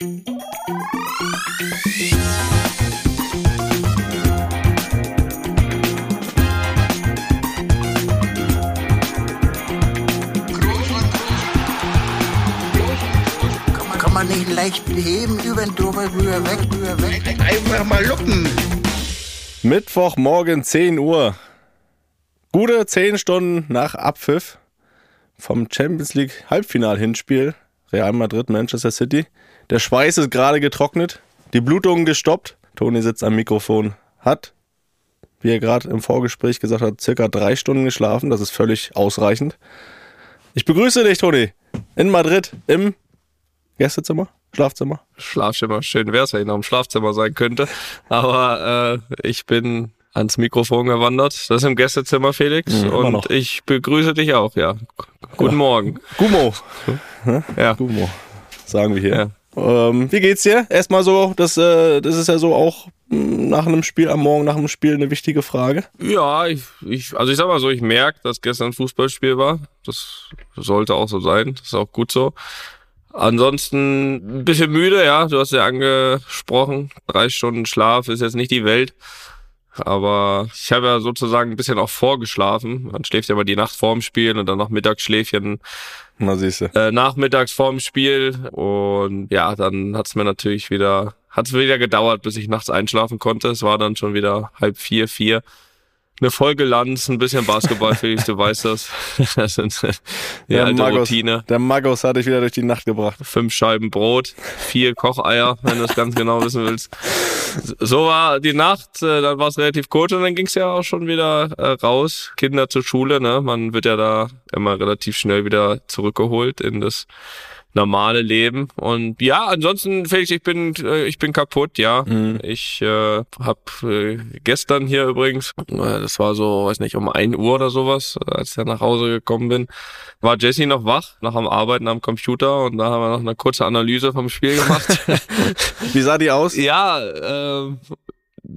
Kann man nicht leicht beheben, über den drüber, rüber, weg, rüber, weg. Einfach mal luppen. Mittwochmorgen 10 Uhr. Gute 10 Stunden nach Abpfiff vom Champions League Halbfinal-Hinspiel Real Madrid, Manchester City. Der Schweiß ist gerade getrocknet, die Blutungen gestoppt. Toni sitzt am Mikrofon, hat, wie er gerade im Vorgespräch gesagt hat, circa drei Stunden geschlafen. Das ist völlig ausreichend. Ich begrüße dich, Toni, in Madrid im Gästezimmer, Schlafzimmer. Schlafzimmer. Schön wäre es, wenn ich noch im Schlafzimmer sein könnte. Aber äh, ich bin ans Mikrofon gewandert. Das ist im Gästezimmer, Felix. Mhm, und ich begrüße dich auch, ja. Guten Morgen. Gumo. Ja. Gumo, sagen wir hier. Ja. Ähm, wie geht's dir? Erstmal so, das, äh, das ist ja so auch mh, nach einem Spiel am Morgen, nach einem Spiel eine wichtige Frage. Ja, ich, ich, also ich sag mal so, ich merke, dass gestern ein Fußballspiel war. Das sollte auch so sein. Das ist auch gut so. Ansonsten ein bisschen müde, ja. Du hast ja angesprochen. Drei Stunden Schlaf ist jetzt nicht die Welt. Aber ich habe ja sozusagen ein bisschen auch vorgeschlafen. Man schläft ja mal die Nacht vorm Spiel und dann noch Mittagsschläfchen Na siehst du. äh, nachmittags vorm Spiel. Und ja, dann hat's mir natürlich wieder, hat's wieder gedauert, bis ich nachts einschlafen konnte. Es war dann schon wieder halb vier, vier. Eine Folge Lanz, ein bisschen Basketball, Felix, du weißt das. Das sind die Der alte Magos, Routine. der Magos hat dich wieder durch die Nacht gebracht. Fünf Scheiben Brot, vier Kocheier, wenn du es ganz genau wissen willst. So war die Nacht, äh, dann war es relativ kurz und dann ging's ja auch schon wieder äh, raus. Kinder zur Schule, ne? Man wird ja da immer relativ schnell wieder zurückgeholt in das normale Leben. Und ja, ansonsten, Felix, ich bin, äh, ich bin kaputt, ja. Ich äh, habe äh, gestern hier übrigens, äh, das war so, weiß nicht, um ein Uhr oder sowas, äh, als ich nach Hause gekommen bin, war Jesse noch wach, nach am Arbeiten am Computer und da haben wir noch eine kurze Analyse vom Spiel gemacht. Wie sah die aus? ja, äh,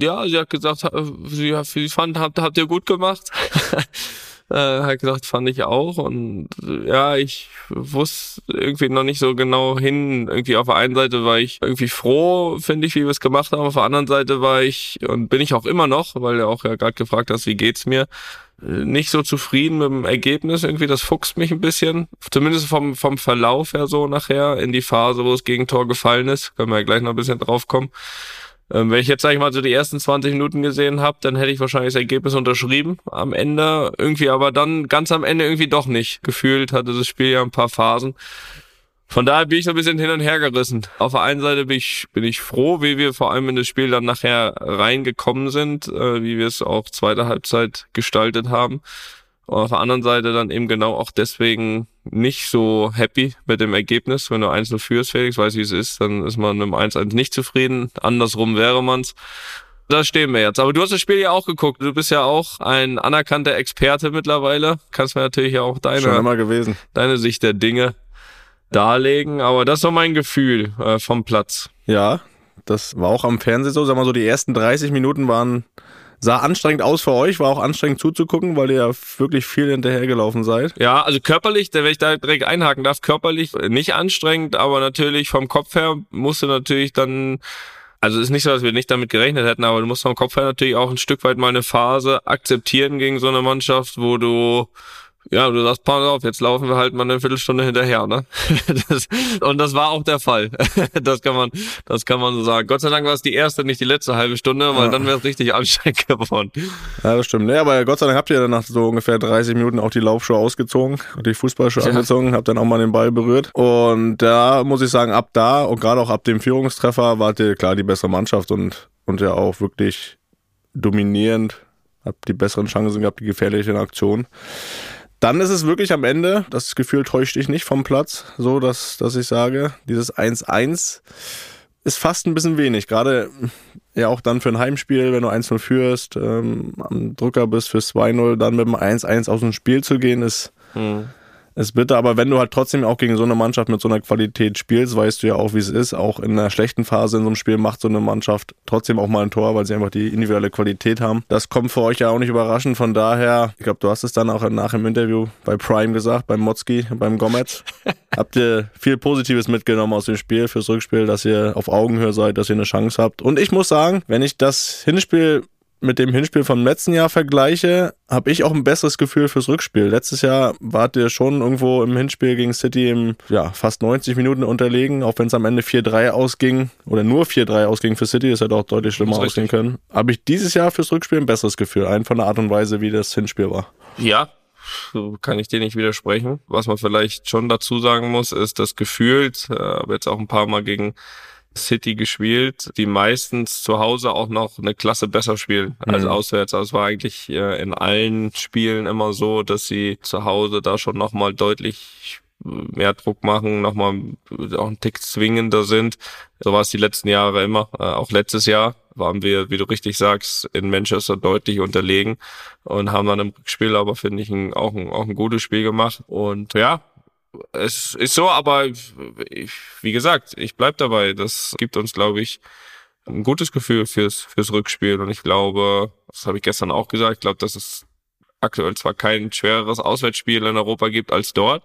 ja, sie hat gesagt, ha- sie, hat- sie fand, habt, habt ihr gut gemacht. äh, hat gesagt, fand ich auch. Und ja, ich wusste irgendwie noch nicht so genau hin. Irgendwie auf der einen Seite war ich irgendwie froh, finde ich, wie wir es gemacht haben. Auf der anderen Seite war ich und bin ich auch immer noch, weil du auch ja gerade gefragt hast, wie geht's mir nicht so zufrieden mit dem Ergebnis irgendwie. Das fuchst mich ein bisschen. Zumindest vom, vom Verlauf her so nachher in die Phase, wo das Gegentor gefallen ist. Können wir ja gleich noch ein bisschen drauf kommen. Ähm, wenn ich jetzt, sag ich mal, so die ersten 20 Minuten gesehen habe, dann hätte ich wahrscheinlich das Ergebnis unterschrieben am Ende. Irgendwie aber dann ganz am Ende irgendwie doch nicht. Gefühlt hatte das Spiel ja ein paar Phasen. Von daher bin ich so ein bisschen hin und her gerissen. Auf der einen Seite bin ich, bin ich froh, wie wir vor allem in das Spiel dann nachher reingekommen sind, äh, wie wir es auch zweite Halbzeit gestaltet haben. Und auf der anderen Seite dann eben genau auch deswegen nicht so happy mit dem Ergebnis. Wenn du 1-0 führst, Felix, weiß wie es ist, dann ist man mit dem 1-1 nicht zufrieden. Andersrum wäre man's. Da stehen wir jetzt. Aber du hast das Spiel ja auch geguckt. Du bist ja auch ein anerkannter Experte mittlerweile. Kannst mir natürlich ja auch Schon deine, immer gewesen. deine Sicht der Dinge darlegen. Aber das ist so mein Gefühl äh, vom Platz. Ja, das war auch am Fernsehen so. Sag mal so, die ersten 30 Minuten waren, sah anstrengend aus für euch, war auch anstrengend zuzugucken, weil ihr ja wirklich viel hinterhergelaufen seid. Ja, also körperlich, wenn ich da direkt einhaken darf, körperlich nicht anstrengend, aber natürlich vom Kopf her musste natürlich dann, also es ist nicht so, dass wir nicht damit gerechnet hätten, aber du musst vom Kopf her natürlich auch ein Stück weit mal eine Phase akzeptieren gegen so eine Mannschaft, wo du ja, du sagst, pass auf, jetzt laufen wir halt mal eine Viertelstunde hinterher, ne? Das, und das war auch der Fall. Das kann man, das kann man so sagen. Gott sei Dank war es die erste, nicht die letzte halbe Stunde, weil Ja. dann wäre es richtig anstrengend geworden. Ja, das stimmt. Nee, aber Gott sei Dank habt ihr dann nach so ungefähr 30 Minuten auch die Laufschuhe ausgezogen, die Fußballschuhe Ja. angezogen, habt dann auch mal den Ball berührt. Und da muss ich sagen, ab da und gerade auch ab dem Führungstreffer wart ihr klar die bessere Mannschaft und, und ja auch wirklich dominierend, habt die besseren Chancen gehabt, die gefährlichen Aktionen. Dann ist es wirklich am Ende, das Gefühl täuscht dich nicht vom Platz, so dass, dass ich sage, dieses 1-1 ist fast ein bisschen wenig. Gerade ja auch dann für ein Heimspiel, wenn du 1-0 führst, ähm, am Drücker bist für 2-0, dann mit dem 1-1 aus dem Spiel zu gehen, ist, ist bitter, aber wenn du halt trotzdem auch gegen so eine Mannschaft mit so einer Qualität spielst, weißt du ja auch, wie es ist. Auch in einer schlechten Phase in so einem Spiel macht so eine Mannschaft trotzdem auch mal ein Tor, weil sie einfach die individuelle Qualität haben. Das kommt für euch ja auch nicht überraschend. Von daher, ich glaube, du hast es dann auch nach dem Interview bei Prime gesagt, beim Motzki, beim Gomez. habt ihr viel Positives mitgenommen aus dem Spiel fürs Rückspiel, dass ihr auf Augenhöhe seid, dass ihr eine Chance habt. Und ich muss sagen, wenn ich das Hinspiel mit dem Hinspiel vom letzten Jahr vergleiche, habe ich auch ein besseres Gefühl fürs Rückspiel. Letztes Jahr wart ihr schon irgendwo im Hinspiel gegen City im ja, fast 90 Minuten unterlegen, auch wenn es am Ende 4-3 ausging oder nur 4-3 ausging für City, das hätte auch deutlich schlimmer ausgehen können. Habe ich dieses Jahr fürs Rückspiel ein besseres Gefühl, ein von der Art und Weise, wie das Hinspiel war. Ja, kann ich dir nicht widersprechen. Was man vielleicht schon dazu sagen muss, ist, das gefühlt, äh, habe jetzt auch ein paar Mal gegen City gespielt, die meistens zu Hause auch noch eine Klasse besser spielen als mhm. auswärts. Also es war eigentlich äh, in allen Spielen immer so, dass sie zu Hause da schon nochmal deutlich mehr Druck machen, nochmal auch einen Tick zwingender sind. So war es die letzten Jahre immer. Äh, auch letztes Jahr waren wir, wie du richtig sagst, in Manchester deutlich unterlegen und haben dann im Spiel aber, finde ich, ein, auch, ein, auch ein gutes Spiel gemacht. Und ja, es ist so, aber ich, wie gesagt, ich bleib dabei. Das gibt uns, glaube ich, ein gutes Gefühl fürs, fürs Rückspiel. Und ich glaube, das habe ich gestern auch gesagt, ich glaube, dass es aktuell zwar kein schwereres Auswärtsspiel in Europa gibt als dort,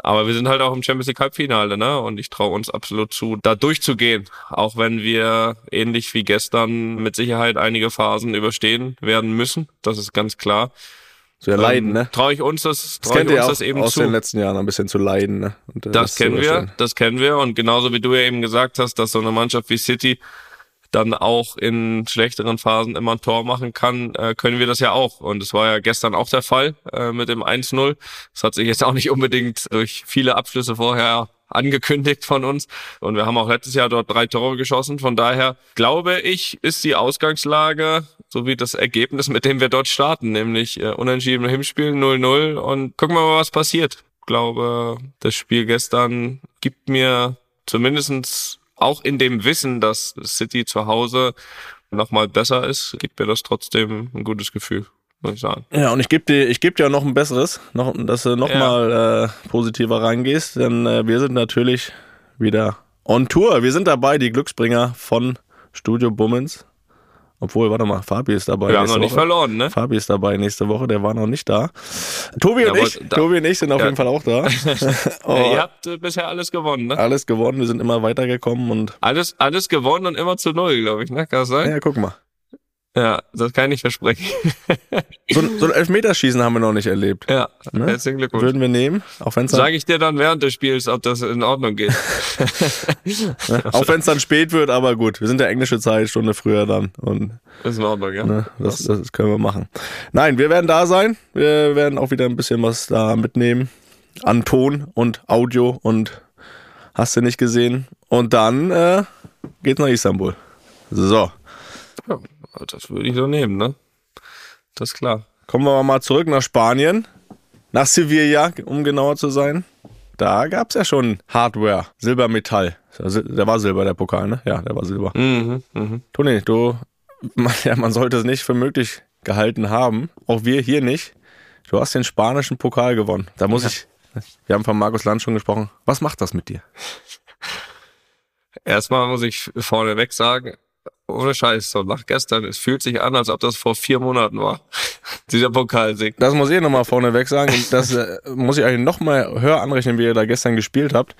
aber wir sind halt auch im Champions League Halbfinale, ne? Und ich traue uns absolut zu, da durchzugehen. Auch wenn wir ähnlich wie gestern mit Sicherheit einige Phasen überstehen werden müssen. Das ist ganz klar. So ja, leiden, ne? Traue ich uns das, trau das ich uns das eben aus zu. den letzten Jahren ein bisschen zu leiden, ne? Und, äh, das, das kennen wir, das kennen wir. Und genauso wie du ja eben gesagt hast, dass so eine Mannschaft wie City dann auch in schlechteren Phasen immer ein Tor machen kann, äh, können wir das ja auch. Und es war ja gestern auch der Fall äh, mit dem 1-0. Das hat sich jetzt auch nicht unbedingt durch viele Abschlüsse vorher angekündigt von uns. Und wir haben auch letztes Jahr dort drei Tore geschossen. Von daher glaube ich, ist die Ausgangslage so wie das Ergebnis, mit dem wir dort starten, nämlich äh, unentschieden Hinspiel 0-0 und gucken wir mal, was passiert. Ich glaube, das Spiel gestern gibt mir zumindestens auch in dem Wissen, dass City zu Hause nochmal besser ist, gibt mir das trotzdem ein gutes Gefühl muss ich sagen. Ja, und ich gebe dir, ich gebe dir auch noch ein besseres, noch, dass du nochmal ja. äh, positiver reingehst, denn äh, wir sind natürlich wieder on Tour. Wir sind dabei, die Glücksbringer von Studio Bummens obwohl, warte mal, Fabi ist dabei. Wir haben noch nicht Woche. verloren, ne? Fabi ist dabei nächste Woche, der war noch nicht da. Tobi ja, und ich, da, Tobi und ich sind auf ja. jeden Fall auch da. oh. Ihr habt äh, bisher alles gewonnen, ne? Alles gewonnen, wir sind immer weitergekommen und. Alles, alles gewonnen und immer zu null, glaube ich, ne? Kann das sein? Ja, guck mal. Ja, das kann ich nicht versprechen. so, so ein Elfmeterschießen haben wir noch nicht erlebt. Ja, ne? herzlichen Glückwunsch. Würden wir nehmen, auch wenn Sage ich dir dann während des Spiels, ob das in Ordnung geht. ne? Auch wenn es dann spät wird, aber gut. Wir sind der englische Zeit, Stunde früher dann. Und, ist in Ordnung, ja. Ne? Das, das können wir machen. Nein, wir werden da sein. Wir werden auch wieder ein bisschen was da mitnehmen. An Ton und Audio und hast du nicht gesehen. Und dann äh, geht's nach Istanbul. So. Ja. Das würde ich so nehmen, ne? Das ist klar. Kommen wir mal zurück nach Spanien. Nach Sevilla, um genauer zu sein. Da gab es ja schon Hardware, Silbermetall. Der war Silber, der Pokal, ne? Ja, der war Silber. Mhm, mh. Toni, du, man, ja, man sollte es nicht für möglich gehalten haben. Auch wir hier nicht. Du hast den spanischen Pokal gewonnen. Da muss ja. ich, wir haben von Markus Land schon gesprochen. Was macht das mit dir? Erstmal muss ich vorneweg sagen, ohne Scheiß, so nach gestern, es fühlt sich an, als ob das vor vier Monaten war. Dieser Pokalsieg. Das muss ich nochmal vorneweg sagen. Das äh, muss ich eigentlich nochmal höher anrechnen, wie ihr da gestern gespielt habt.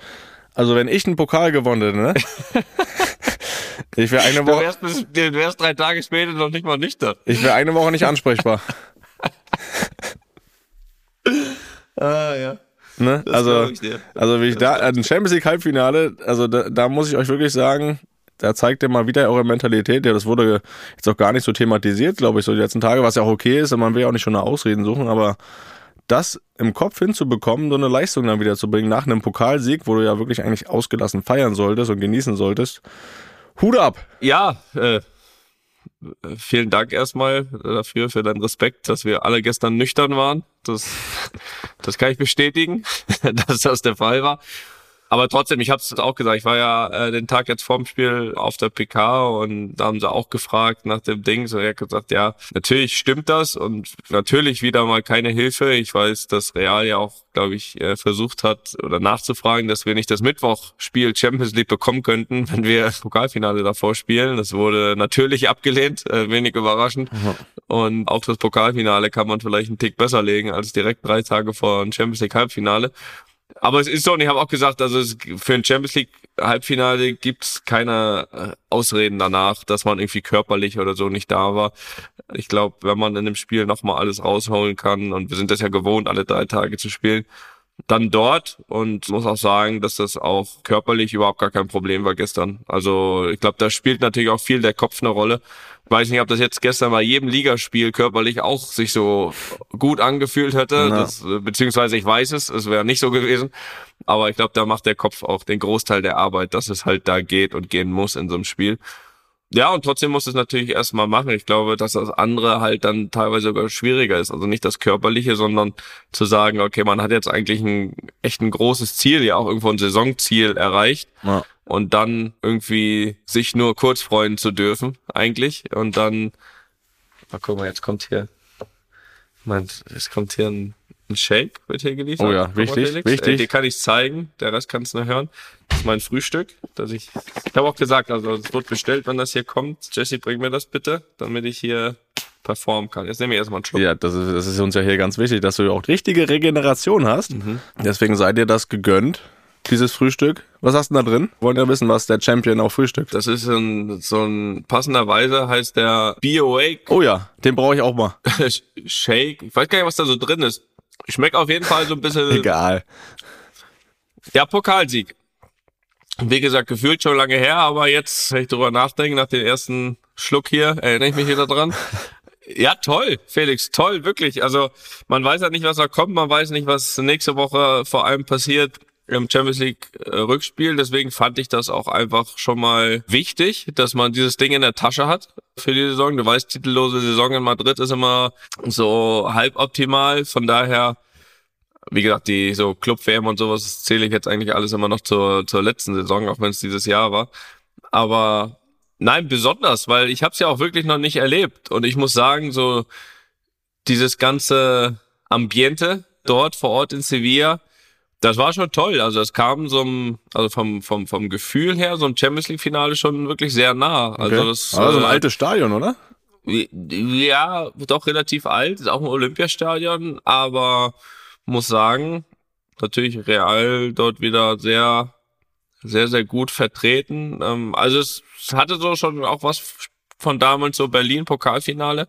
Also wenn ich einen Pokal gewonnen hätte, ne? ich wäre eine Woche. Du wärst, bis, du wärst drei Tage später noch nicht mal nüchtern. Ich wäre eine Woche nicht ansprechbar. ah, ja. Ne? also, also wie ich da, ein Champions League Halbfinale, also da, da muss ich euch wirklich sagen, da zeigt ihr mal wieder eure Mentalität. Ja, das wurde jetzt auch gar nicht so thematisiert, glaube ich, so die letzten Tage, was ja auch okay ist. Und man will ja auch nicht schon eine Ausreden suchen, aber das im Kopf hinzubekommen, so eine Leistung dann wieder zu bringen nach einem Pokalsieg, wo du ja wirklich eigentlich ausgelassen feiern solltest und genießen solltest. Hut ab! Ja, äh, vielen Dank erstmal dafür, für deinen Respekt, dass wir alle gestern nüchtern waren. Das, das kann ich bestätigen, dass das der Fall war. Aber trotzdem, ich habe es auch gesagt, ich war ja äh, den Tag jetzt vorm Spiel auf der PK und da haben sie auch gefragt nach dem Ding. So, er hat gesagt, ja, natürlich stimmt das und natürlich wieder mal keine Hilfe. Ich weiß, dass Real ja auch, glaube ich, äh, versucht hat oder nachzufragen, dass wir nicht das Mittwochspiel Champions League bekommen könnten, wenn wir Pokalfinale davor spielen. Das wurde natürlich abgelehnt, äh, wenig überraschend. Mhm. Und auch das Pokalfinale kann man vielleicht einen Tick besser legen als direkt drei Tage vor ein Champions League Halbfinale. Aber es ist so, und ich habe auch gesagt, also es, für ein Champions League Halbfinale gibt's keine äh, Ausreden danach, dass man irgendwie körperlich oder so nicht da war. Ich glaube, wenn man in dem Spiel nochmal alles rausholen kann, und wir sind das ja gewohnt, alle drei Tage zu spielen, dann dort und muss auch sagen, dass das auch körperlich überhaupt gar kein Problem war gestern. Also ich glaube, da spielt natürlich auch viel der Kopf eine Rolle. Ich weiß nicht, ob das jetzt gestern bei jedem Ligaspiel körperlich auch sich so gut angefühlt hätte, ja. das, beziehungsweise ich weiß es, es wäre nicht so gewesen. Aber ich glaube, da macht der Kopf auch den Großteil der Arbeit, dass es halt da geht und gehen muss in so einem Spiel. Ja, und trotzdem muss es natürlich erstmal machen. Ich glaube, dass das andere halt dann teilweise sogar schwieriger ist. Also nicht das Körperliche, sondern zu sagen, okay, man hat jetzt eigentlich ein echt ein großes Ziel, ja auch irgendwo ein Saisonziel erreicht. Ja. Und dann irgendwie sich nur kurz freuen zu dürfen, eigentlich. Und dann, mal gucken, jetzt kommt hier, mein, es kommt hier ein ein Shake wird hier geliefert. Oh ja, wichtig, Felix. wichtig. Äh, den kann ich zeigen, der Rest kannst du nur hören. Das ist mein Frühstück, dass ich, ich habe auch gesagt, also es wird bestellt, wenn das hier kommt. Jesse, bring mir das bitte, damit ich hier performen kann. Jetzt nehme ich erstmal einen Schluck. Ja, das ist, das ist uns ja hier ganz wichtig, dass du auch richtige Regeneration hast. Mhm. Deswegen sei dir das gegönnt dieses Frühstück. Was hast du da drin? Wollen ja wissen, was der Champion auch frühstückt. Das ist ein, so ein passenderweise heißt der Be Awake. Oh ja, den brauche ich auch mal. Shake. Ich weiß gar nicht, was da so drin ist. Schmeckt auf jeden Fall so ein bisschen. Egal. Der Pokalsieg. Wie gesagt, gefühlt schon lange her, aber jetzt, wenn ich drüber nachdenke, nach dem ersten Schluck hier, erinnere ich mich wieder dran. Ja, toll, Felix, toll, wirklich. Also man weiß ja nicht, was da kommt, man weiß nicht, was nächste Woche vor allem passiert im Champions League äh, Rückspiel. Deswegen fand ich das auch einfach schon mal wichtig, dass man dieses Ding in der Tasche hat für die Saison. Du weißt, titellose Saison in Madrid ist immer so halb optimal. Von daher, wie gesagt, die so Club-WM und sowas zähle ich jetzt eigentlich alles immer noch zur, zur letzten Saison, auch wenn es dieses Jahr war. Aber nein, besonders, weil ich habe es ja auch wirklich noch nicht erlebt. Und ich muss sagen, so dieses ganze Ambiente dort vor Ort in Sevilla, das war schon toll. Also es kam so ein, also vom, vom, vom Gefühl her, so ein Champions League-Finale schon wirklich sehr nah. Also okay. das war so ein äh, altes Stadion, oder? Ja, doch relativ alt, ist auch ein Olympiastadion, aber muss sagen, natürlich Real dort wieder sehr, sehr, sehr gut vertreten. Ähm, also es hatte so schon auch was von damals so Berlin Pokalfinale.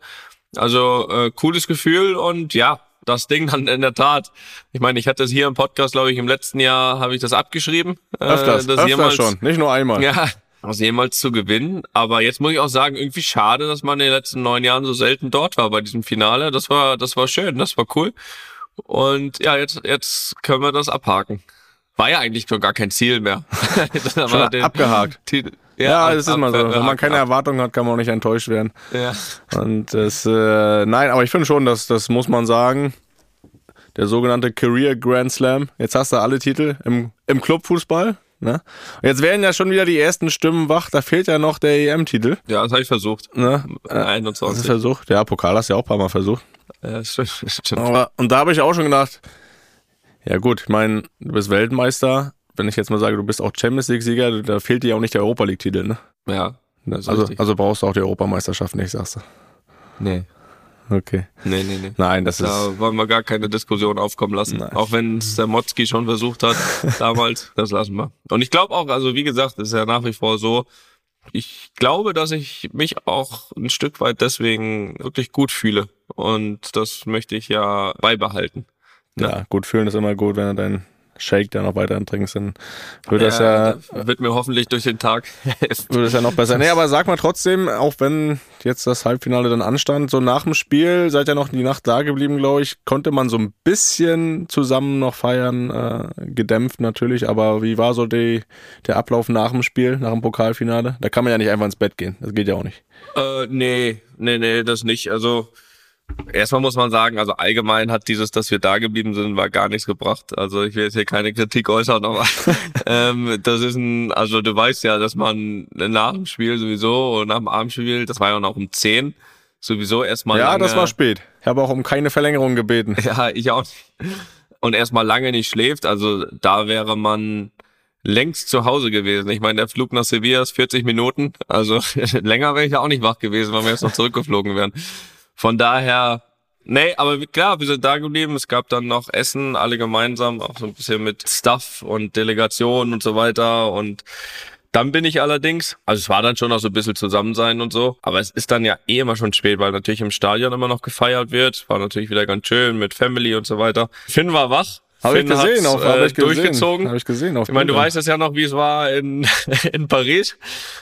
Also äh, cooles Gefühl und ja, das Ding dann in der Tat. Ich meine, ich hatte es hier im Podcast, glaube ich, im letzten Jahr habe ich das abgeschrieben. Äh, öfters, das öfters jemals, schon, nicht nur einmal. Ja, das jemals zu gewinnen. Aber jetzt muss ich auch sagen, irgendwie schade, dass man in den letzten neun Jahren so selten dort war bei diesem Finale. Das war, das war schön, das war cool. Und ja, jetzt, jetzt können wir das abhaken. War ja eigentlich schon gar kein Ziel mehr. schon abgehakt. Titel, ja, das ist mal so. Wenn man keine Erwartungen hat, kann man auch nicht enttäuscht werden. Ja. Und das, äh, nein, aber ich finde schon, dass das muss man sagen. Der sogenannte Career Grand Slam. Jetzt hast du alle Titel im, im Clubfußball. Ne? Jetzt werden ja schon wieder die ersten Stimmen wach. Da fehlt ja noch der EM-Titel. Ja, das habe ich versucht. Ne? 21. Das ist versucht. Ja, Pokal hast du ja auch ein paar Mal versucht. Ja, stimmt. stimmt. Aber, und da habe ich auch schon gedacht, ja gut, ich meine, du bist Weltmeister, wenn ich jetzt mal sage, du bist auch Champions League-Sieger, da fehlt dir auch nicht der Europa League-Titel, ne? Ja. Also, also brauchst du auch die Europameisterschaft nicht, sagst du. Nee. Okay. Nee, nee, nee. Nein, das da ist. Da wollen wir gar keine Diskussion aufkommen lassen. Nein. Auch wenn es der Motzki schon versucht hat, damals, das lassen wir. Und ich glaube auch, also wie gesagt, ist ja nach wie vor so, ich glaube, dass ich mich auch ein Stück weit deswegen wirklich gut fühle. Und das möchte ich ja beibehalten. Ja, ja gut fühlen ist immer gut, wenn er dein Shake da noch weiter trinkst, dann wird ja, das ja. Wird mir hoffentlich durch den Tag Wird es ja noch besser. Nee, aber sag mal trotzdem, auch wenn jetzt das Halbfinale dann anstand, so nach dem Spiel, seid ihr noch die Nacht da geblieben, glaube ich, konnte man so ein bisschen zusammen noch feiern, äh, gedämpft natürlich, aber wie war so die, der Ablauf nach dem Spiel, nach dem Pokalfinale? Da kann man ja nicht einfach ins Bett gehen, das geht ja auch nicht. Äh, nee, nee, nee, das nicht. Also Erstmal muss man sagen, also allgemein hat dieses, dass wir da geblieben sind, war gar nichts gebracht. Also ich will jetzt hier keine Kritik äußern, aber ähm, das ist ein, also du weißt ja, dass man nach dem Spiel sowieso und nach dem Abendspiel, das war ja noch um 10, sowieso erstmal. Ja, lange, das war spät. Ich habe auch um keine Verlängerung gebeten. Ja, ich auch nicht. Und erstmal lange nicht schläft, also da wäre man längst zu Hause gewesen. Ich meine, der Flug nach Sevilla ist 40 Minuten, also länger wäre ich ja auch nicht wach gewesen, weil wir jetzt noch zurückgeflogen wären. Von daher, nee, aber klar, wir sind da geblieben. Es gab dann noch Essen, alle gemeinsam, auch so ein bisschen mit Stuff und Delegation und so weiter. Und dann bin ich allerdings, also es war dann schon noch so ein bisschen zusammen sein und so, aber es ist dann ja eh immer schon spät, weil natürlich im Stadion immer noch gefeiert wird. War natürlich wieder ganz schön mit Family und so weiter. Finn war wach, Habe ich gesehen, hab äh, ich gesehen. durchgezogen. Habe ich gesehen. Auf Ich meine, du weißt es ja noch, wie es war in, in Paris.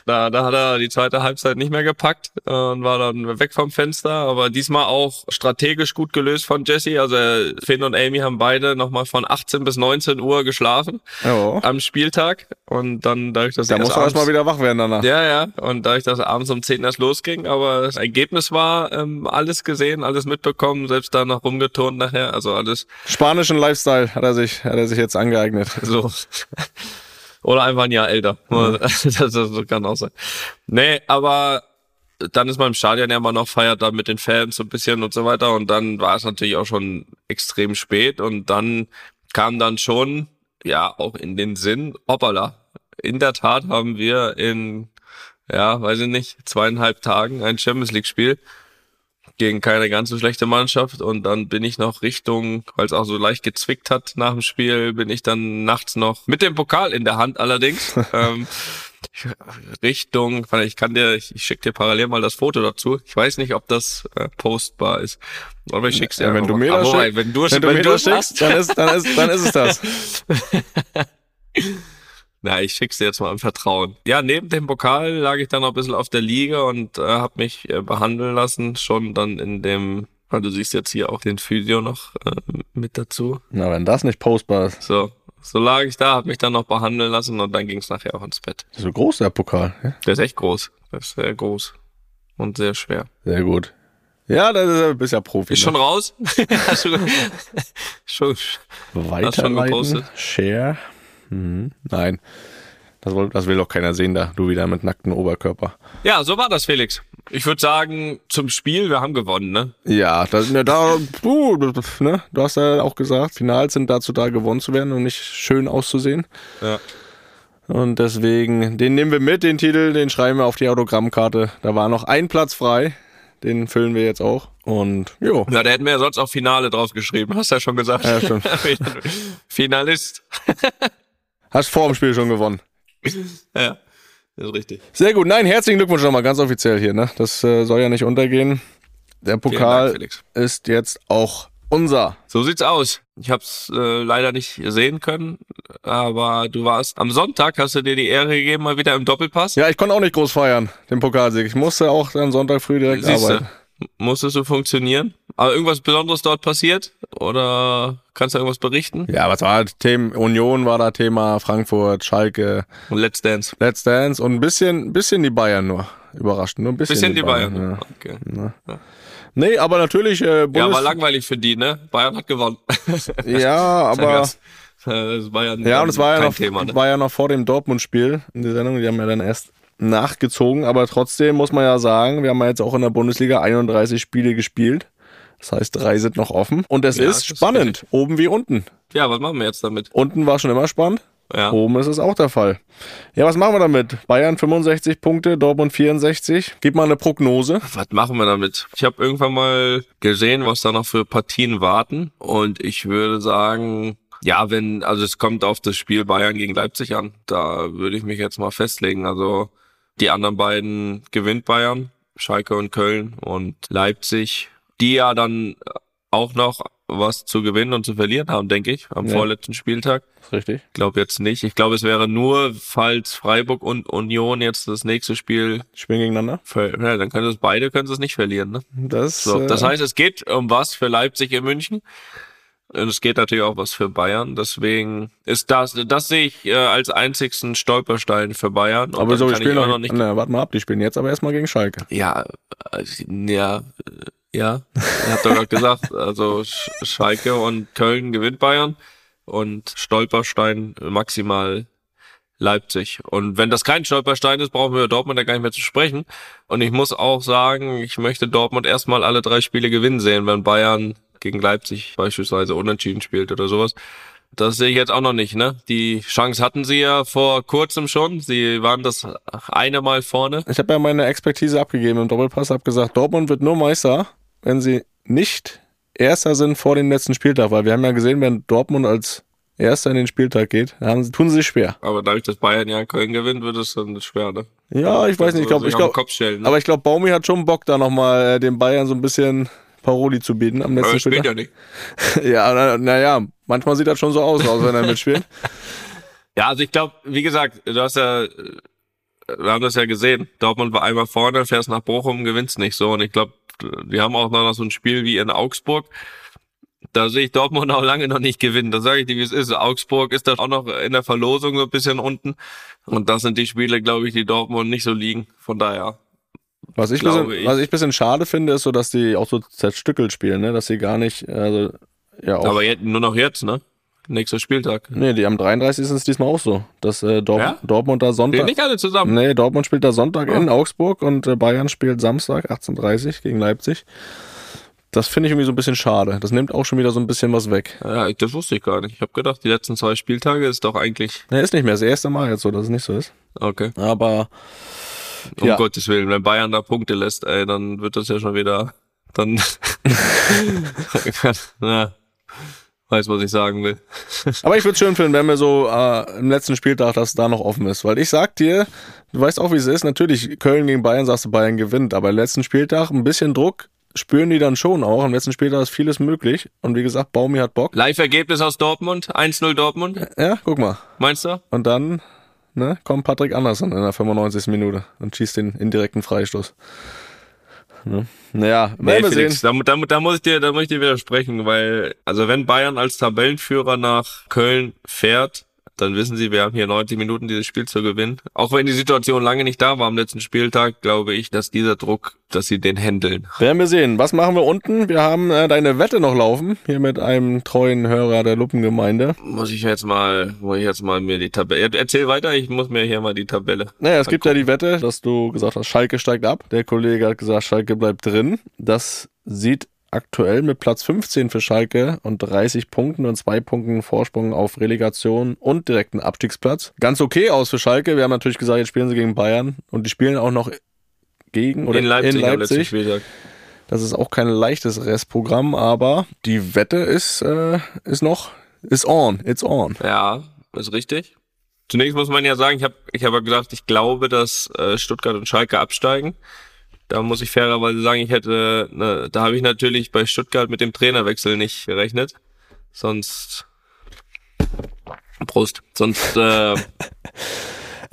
Da, da hat er die zweite Halbzeit nicht mehr gepackt äh, und war dann weg vom Fenster. Aber diesmal auch strategisch gut gelöst von Jesse. Also Finn und Amy haben beide nochmal von 18 bis 19 Uhr geschlafen Ja. am Spieltag. Und dann dadurch, dass Da erst muss er erstmal abends- wieder wach werden danach. ja, ja. Und dadurch, dass abends um 10 erst losging, aber das Ergebnis war ähm, alles gesehen, alles mitbekommen, selbst da noch rumgeturnt nachher. Also alles Spanischen Lifestyle hat er sich, hat er sich jetzt angeeignet. so. Oder einfach ein Jahr älter. Das, das, das kann auch sein. Nee, aber dann ist man im Stadion ja immer noch, feiert da mit den Fans so ein bisschen und so weiter. Und dann war es natürlich auch schon extrem spät. Und dann kam dann schon, ja, auch in den Sinn, hoppala. In der Tat haben wir in, ja, weiß ich nicht, zweieinhalb Tagen ein Champions League Spiel gegen keine ganz so schlechte Mannschaft und dann bin ich noch Richtung, weil es auch so leicht gezwickt hat nach dem Spiel, bin ich dann nachts noch mit dem Pokal in der Hand allerdings ähm, Richtung, ich kann dir, ich, ich schicke dir parallel mal das Foto dazu. Ich weiß nicht, ob das äh, postbar ist, aber ich schick's dir. Ja, wenn du mir das schickst, wenn du, wenn du mir das schickst, dann ist, dann ist, dann ist es das. Na, ich schick's dir jetzt mal im Vertrauen. Ja, neben dem Pokal lag ich dann noch ein bisschen auf der Liga und äh, habe mich äh, behandeln lassen, schon dann in dem, weil du siehst jetzt hier auch den Physio noch äh, mit dazu. Na, wenn das nicht postbar ist. So, so lag ich da, habe mich dann noch behandeln lassen und dann ging's nachher auch ins Bett. So groß der Pokal. Ja? Der ist echt groß. Der ist sehr groß und sehr schwer. Sehr gut. Ja, das ist, du bist ja Profi. Ist schon ne? raus? Hast du schon, Weiterleiten, gepostet? Share. Mhm. Nein. Das, woll, das will doch keiner sehen, da du wieder mit nacktem Oberkörper. ja, so war das, Felix. Ich würde sagen, zum Spiel, wir haben gewonnen, ne? Ja, das, ne, da, du, ne, du hast ja auch gesagt, Finals sind dazu da, gewonnen zu werden und nicht schön auszusehen. Ja. Und deswegen, den nehmen wir mit, den Titel, den schreiben wir auf die Autogrammkarte. Da war noch ein Platz frei. Den füllen wir jetzt auch. Und jo. Ja, da hätten wir ja sonst auch Finale drauf geschrieben, hast ja schon gesagt. Ja, stimmt. Finalist. Hast vor dem Spiel schon gewonnen. Ja, das ist richtig. Sehr gut. Nein, herzlichen Glückwunsch nochmal, ganz offiziell hier. Ne? Das äh, soll ja nicht untergehen. Der Pokal Dank, ist jetzt auch unser. So sieht's aus. Ich hab's äh, leider nicht sehen können, aber du warst am Sonntag, hast du dir die Ehre gegeben, mal wieder im Doppelpass. Ja, ich konnte auch nicht groß feiern, den Pokalsieg. Ich musste auch am Sonntag früh direkt Siehste, arbeiten. Musstest du funktionieren. Aber irgendwas Besonderes dort passiert? Oder kannst du irgendwas berichten? Ja, was war Thema? Union war da Thema, Frankfurt, Schalke, Let's Dance. Let's Dance und ein bisschen, bisschen die Bayern nur. Überraschend, nur ein bisschen, Bisschen die Bayern. Ja. Okay. Nee, aber natürlich äh, Ja, Bundes war langweilig für die, ne? Bayern hat gewonnen. Ja, aber Das, das war ja, ja, und es war ja noch, Thema, ne? war ja noch vor dem Dortmund-Spiel in der Sendung. Die haben ja dann erst nachgezogen, aber trotzdem muss man ja sagen, wir haben ja jetzt auch in der Bundesliga 31 Spiele gespielt. Das heißt, drei sind noch offen. Und es Ja, ist das ist spannend, oben wie unten. Ja, was machen wir jetzt damit? Unten war schon immer spannend. Ja. Oben ist es auch der Fall. Ja, was machen wir damit? Bayern 65 Punkte, Dortmund 64. Gib mal eine Prognose. Was machen wir damit? Ich habe irgendwann mal gesehen, was da noch für Partien warten. Und ich würde sagen, ja, wenn, also es kommt auf das Spiel Bayern gegen Leipzig an. Da würde ich mich jetzt mal festlegen. Also die anderen beiden gewinnt Bayern, Schalke und Köln und Leipzig, die ja dann auch noch was zu gewinnen und zu verlieren haben, denke ich, am Ja. vorletzten Spieltag. Ist richtig. Ich glaube jetzt nicht. Ich glaube, es wäre nur, falls Freiburg und Union jetzt das nächste Spiel Spielen gegeneinander. Ja, dann können es beide können sie es nicht verlieren. Ne? Das, So, äh, das heißt, es geht um was für Leipzig in München. Und es geht natürlich auch was für Bayern. Deswegen ist das, das sehe ich äh, als einzigsten Stolperstein für Bayern. Und aber so, die ich spielen noch, noch nicht. Na, warte mal ab, die spielen jetzt aber erstmal gegen Schalke. Ja, äh, ja, Ja, ihr habt doch gerade gesagt, also Sch- Schalke und Köln gewinnt Bayern und Stolperstein maximal Leipzig. Und wenn das kein Stolperstein ist, brauchen wir Dortmund ja gar nicht mehr zu sprechen. Und ich muss auch sagen, ich möchte Dortmund erstmal alle drei Spiele gewinnen sehen, wenn Bayern gegen Leipzig beispielsweise unentschieden spielt oder sowas. Das sehe ich jetzt auch noch nicht, ne? Die Chance hatten sie ja vor kurzem schon. Sie waren das eine Mal vorne. Ich habe ja meine Expertise abgegeben im Doppelpass, habe gesagt, Dortmund wird nur Meister, wenn sie nicht Erster sind vor dem letzten Spieltag, weil wir haben ja gesehen, wenn Dortmund als Erster in den Spieltag geht, dann haben tun sie sich schwer. Aber dadurch, dass Bayern ja Köln gewinnt, wird es dann schwer, ne? Ja, ich weiß nicht, ich glaube, ich glaube, ne? aber ich glaube, Baumi hat schon Bock, da nochmal den Bayern so ein bisschen Paroli zu bieten am letzten spielt Spieltag. ja nicht. Ja, naja, na, ja, manchmal sieht das schon so aus, aus wenn er mitspielt. Ja, also ich glaube, wie gesagt, du hast ja, wir haben das ja gesehen. Dortmund war einmal vorne, fährst nach Bochum, gewinnst nicht so. Und ich glaube, die haben auch noch so ein Spiel wie in Augsburg. Da sehe ich Dortmund auch lange noch nicht gewinnen. Da sage ich dir, wie es ist. Augsburg ist da auch noch in der Verlosung so ein bisschen unten. Und das sind die Spiele, glaube ich, die Dortmund nicht so liegen. Von daher. Was ich, bisschen, ich. was ich bisschen schade finde, ist so, dass die auch so zerstückelt spielen, ne? dass sie gar nicht, also, ja, auch. Aber jetzt, nur noch jetzt, ne? Nächster Spieltag. nee, die am 33. ist es diesmal auch so, dass äh, Dort Ja? Dortmund da Spielen Sonntag, nicht alle zusammen. nee, Dortmund spielt da Sonntag Ah. in Augsburg und äh, Bayern spielt Samstag 18.30 gegen Leipzig. Das finde ich irgendwie so ein bisschen schade. Das nimmt auch schon wieder so ein bisschen was weg. Ja, das wusste ich gar nicht. Ich habe gedacht, die letzten zwei Spieltage ist doch eigentlich Ne, ist nicht mehr das erste Mal jetzt so, dass es nicht so ist. okay. Aber Um Ja. Gottes Willen, wenn Bayern da Punkte lässt, ey, dann wird das ja schon wieder, dann, ja, weiß, was ich sagen will. Aber ich würde schön finden, wenn wir so äh, im letzten Spieltag, dass da noch offen ist. Weil ich sag dir, du weißt auch, wie es ist. Natürlich, Köln gegen Bayern, sagst du, Bayern gewinnt. Aber im letzten Spieltag ein bisschen Druck spüren die dann schon auch. Im letzten Spieltag ist vieles möglich. Und wie gesagt, Baumi hat Bock. Live-Ergebnis aus Dortmund, 1-0 Dortmund, Ja, guck mal. meinst du? Und dann ne, kommt Patrick Andersen in der 95. Minute und schießt den indirekten Freistoß. Ne? Naja, Nee, wir Felix, sehen. da, da, da muss ich dir, da muss ich dir widersprechen, weil, also wenn Bayern als Tabellenführer nach Köln fährt, dann wissen sie, wir haben hier 90 Minuten dieses Spiel zu gewinnen. Auch wenn die Situation lange nicht da war am letzten Spieltag, glaube ich, dass dieser Druck, dass sie den handeln. Werden wir sehen. Was machen wir unten? Wir haben äh, deine Wette noch laufen. Hier mit einem treuen Hörer der Luppengemeinde. Muss ich jetzt mal, muss ich jetzt mal mir die Tabelle, erzähl weiter, ich muss mir hier mal die Tabelle. Naja, es gibt ja die Wette, dass du gesagt hast, Schalke steigt ab. Der Kollege hat gesagt, Schalke bleibt drin. Das sieht aktuell mit Platz 15 für Schalke und 30 Punkten und zwei Punkten Vorsprung auf Relegation und direkten Abstiegsplatz. Ganz okay aus für Schalke. Wir haben natürlich gesagt, jetzt spielen sie gegen Bayern und die spielen auch noch gegen oder in Leipzig, in Leipzig. Spieltag. Das ist auch kein leichtes Restprogramm, aber die Wette ist, äh, ist noch, ist on, it's on. Ja, ist richtig. Zunächst muss man ja sagen, ich habe ich hab gesagt, ich glaube, dass äh, Stuttgart und Schalke absteigen. Da muss ich fairerweise sagen, ich hätte, ne, da habe ich natürlich bei Stuttgart mit dem Trainerwechsel nicht gerechnet. Sonst Prost. Sonst äh,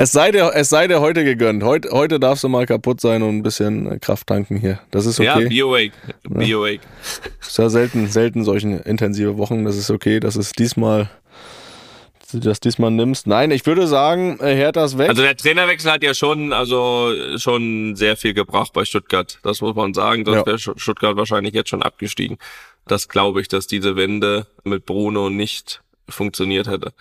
Es sei dir, es sei dir heute gegönnt. Heute, heute darfst du mal kaputt sein und ein bisschen Kraft tanken hier. Das ist ja, okay. be awake. Be awake. ist ja selten, selten solchen intensive Wochen. Das ist okay. Das ist diesmal, du das diesmal nimmst. Nein, ich würde sagen, äh, Hertha ist weg. Also der Trainerwechsel hat ja schon, also schon sehr viel gebracht bei Stuttgart. Das muss man sagen. Ja. Sonst wäre Stu- Stuttgart wahrscheinlich jetzt schon abgestiegen. Das glaube ich, dass diese Wende mit Bruno nicht funktioniert hätte.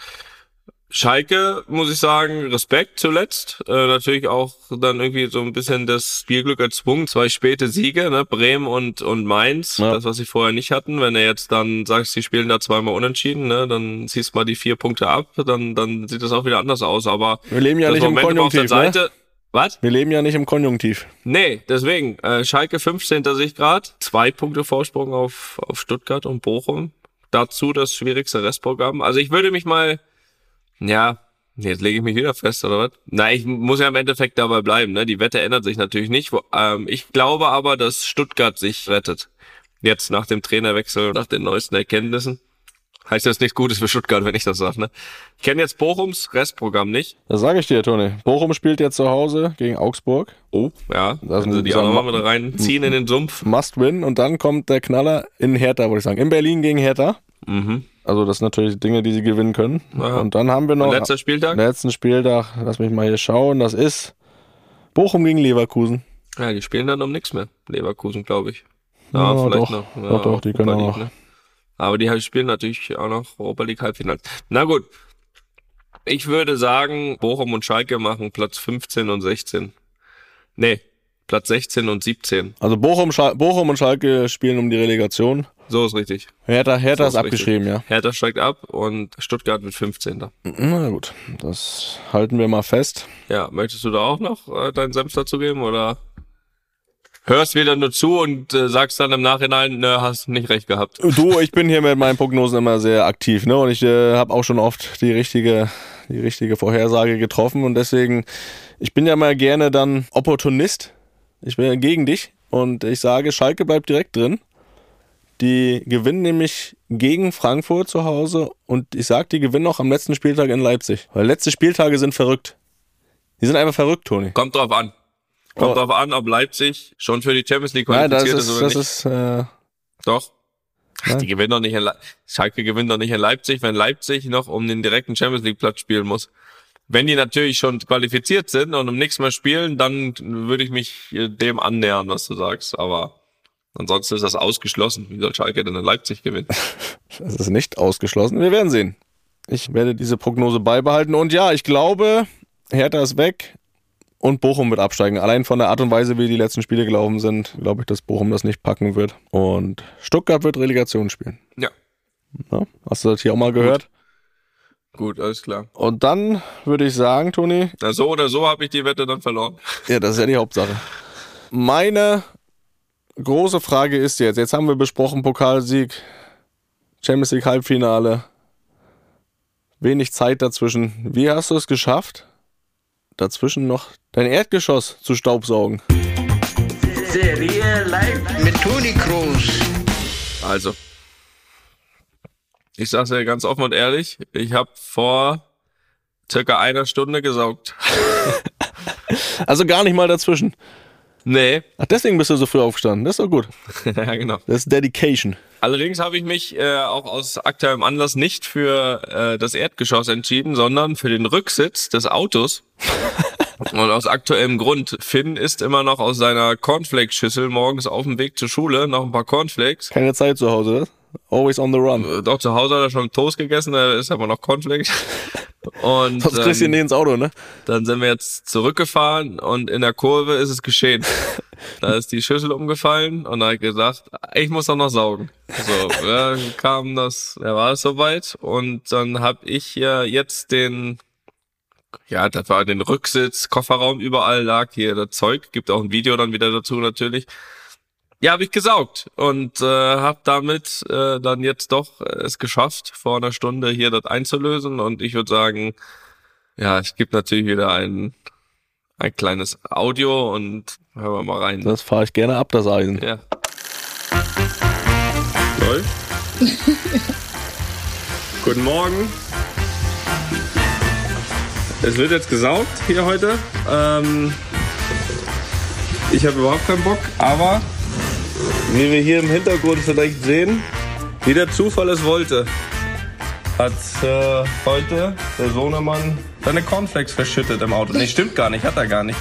Schalke, muss ich sagen, Respekt zuletzt. Äh, natürlich auch dann irgendwie so ein bisschen das Spielglück erzwungen. Zwei späte Siege, ne? Bremen und, und Mainz. Ja. Das, was sie vorher nicht hatten. Wenn du jetzt dann sagst, sie spielen da zweimal unentschieden, ne? Dann ziehst mal die vier Punkte ab. Dann, dann sieht das auch wieder anders aus. Aber wir leben ja nicht im Momentum auf der Konjunktiv. Ne? Seite. Was? Wir leben ja nicht im Konjunktiv. Nee, deswegen. Äh, Schalke 15. Sicht grad. Zwei Punkte Vorsprung auf, auf Stuttgart und Bochum. Dazu das schwierigste Restprogramm. Also ich würde mich mal, ja, jetzt lege ich mich wieder fest, oder was? Na, ich muss ja im Endeffekt dabei bleiben. Ne? Die Wette ändert sich natürlich nicht. Wo, ähm, ich glaube aber, dass Stuttgart sich rettet. Jetzt nach dem Trainerwechsel, nach den neuesten Erkenntnissen. Heißt das nichts Gutes für Stuttgart, wenn ich das sage, ne? Ich kenne jetzt Bochums Restprogramm nicht. Das sage ich dir, Toni. Bochum spielt jetzt zu Hause gegen Augsburg. Oh, ja. Das Also ist die auch nochmal mit reinziehen in den Sumpf. Must win. Und dann kommt der Knaller in Hertha, würde ich sagen. In Berlin gegen Hertha. Mhm. Also das sind natürlich Dinge, die sie gewinnen können. Ja. Und dann haben wir noch Letzter Spieltag? letzten Spieltag. Lass mich mal hier schauen. Das ist Bochum gegen Leverkusen. Ja, die spielen dann um nichts mehr. Leverkusen, glaube ich. Ja, vielleicht doch. noch. Ja, Doch, doch, die können auch noch. Ne? Aber die spielen natürlich auch noch Europa League Halbfinals. Na gut. Ich würde sagen, Bochum und Schalke machen Platz 15 und 16. Nee, Platz 16 und 17. Also Bochum, Schal Bochum und Schalke spielen um die Relegation. So ist richtig. Hertha, Hertha So ist ist abgeschrieben, ja. Hertha steigt ab und Stuttgart wird 15. Na gut, das halten wir mal fest. Ja, möchtest du da auch noch äh, deinen Senf dazu geben oder hörst wieder nur zu und äh, sagst dann im Nachhinein, ne, hast nicht recht gehabt. Du, ich bin hier mit meinen Prognosen immer sehr aktiv, ne? Und ich äh, habe auch schon oft die richtige, die richtige Vorhersage getroffen und deswegen, ich bin ja mal gerne dann Opportunist. Ich bin ja gegen dich und ich sage, Schalke bleibt direkt drin. Die gewinnen nämlich gegen Frankfurt zu Hause und ich sag, die gewinnen auch am letzten Spieltag in Leipzig. Weil letzte Spieltage sind verrückt. Die sind einfach verrückt, Toni. Kommt drauf an. Kommt Oh. drauf an, ob Leipzig schon für die Champions League Nein, das qualifiziert ist, ist, oder das nicht. ist, äh, Doch. Ach, die gewinnen doch nicht in Le Schalke gewinnt doch nicht in Leipzig, wenn Leipzig noch um den direkten Champions League Platz spielen muss. Wenn die natürlich schon qualifiziert sind und um nichts mehr spielen, dann würde ich mich äh, dem annähern, was du sagst. Aber ansonsten ist das ausgeschlossen. Wie soll Schalke denn in Leipzig gewinnen? Das ist nicht ausgeschlossen. Wir werden sehen. Ich werde diese Prognose beibehalten. Und ja, ich glaube, Hertha ist weg und Bochum wird absteigen. Allein von der Art und Weise, wie die letzten Spiele gelaufen sind, glaube ich, dass Bochum das nicht packen wird. Und Stuttgart wird Relegation spielen. Ja, Ja, hast du das hier auch mal gehört? gut, alles klar. Und dann würde ich sagen, Toni, Na, so oder so habe ich die Wette dann verloren. ja, das ist ja die Hauptsache. Meine große Frage ist jetzt, jetzt haben wir besprochen, Pokalsieg, Champions League Halbfinale, wenig Zeit dazwischen. Wie hast du es geschafft, dazwischen noch dein Erdgeschoss zu staubsaugen? Serie live mit Toni Kroos. Also, ich sag's dir ganz offen und ehrlich, ich habe vor circa einer Stunde gesaugt. Also gar nicht mal dazwischen. Nee, Ach, deswegen bist du so früh aufgestanden. Das ist doch gut. ja genau. Das ist Dedication. Allerdings habe ich mich äh, auch aus aktuellem Anlass nicht für äh, das Erdgeschoss entschieden, sondern für den Rücksitz des Autos. Und aus aktuellem Grund. Finn isst immer noch aus seiner Cornflakes-Schüssel morgens auf dem Weg zur Schule noch ein paar Cornflakes. Keine Zeit zu Hause, das? Always on the run. Äh, Doch zu Hause hat er schon Toast gegessen, da ist aber noch Cornflakes. Und Sonst kriegst du ihn ähm, nicht ins Auto, ne? dann sind wir jetzt zurückgefahren und in der Kurve ist es geschehen. Da ist die Schüssel umgefallen und hab ich gesagt, ich muss doch noch saugen. So, ja, kam das, ja, war es soweit und dann hab ich ja jetzt den, ja, das war den Rücksitz, Kofferraum, überall lag hier das Zeug, gibt auch ein Video dann wieder dazu natürlich. Ja, habe ich gesaugt und äh, habe damit äh, dann jetzt doch äh, es geschafft, vor einer Stunde hier das einzulösen und ich würde sagen, ja, es gibt natürlich wieder ein, ein kleines Audio und hören wir mal rein. Das fahre ich gerne ab, das Eisen. Ja. Läuft. Guten Morgen. Es wird jetzt gesaugt hier heute. Ähm, ich habe überhaupt keinen Bock, aber wie wir hier im Hintergrund vielleicht sehen, wie der Zufall es wollte, hat äh, heute der Sohnemann seine Cornflakes verschüttet im Auto. Nee, stimmt gar nicht, hat er gar nicht.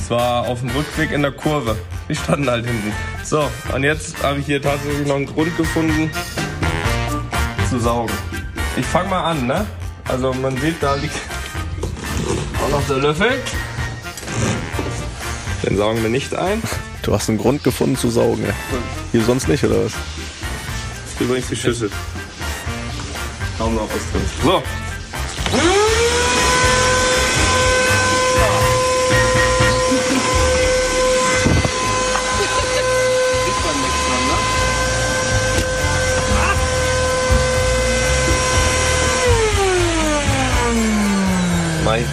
Es war auf dem Rückweg in der Kurve. Die standen halt hinten. So, und jetzt habe ich hier tatsächlich noch einen Grund gefunden, zu saugen. Ich fange mal an, ne? Also man sieht, da liegt auch noch der Löffel. Den saugen wir nicht ein. Du hast einen Grund gefunden zu saugen, ja. Hier sonst nicht, oder was? Ist übrigens die Schüssel. Kaum noch was drin. So.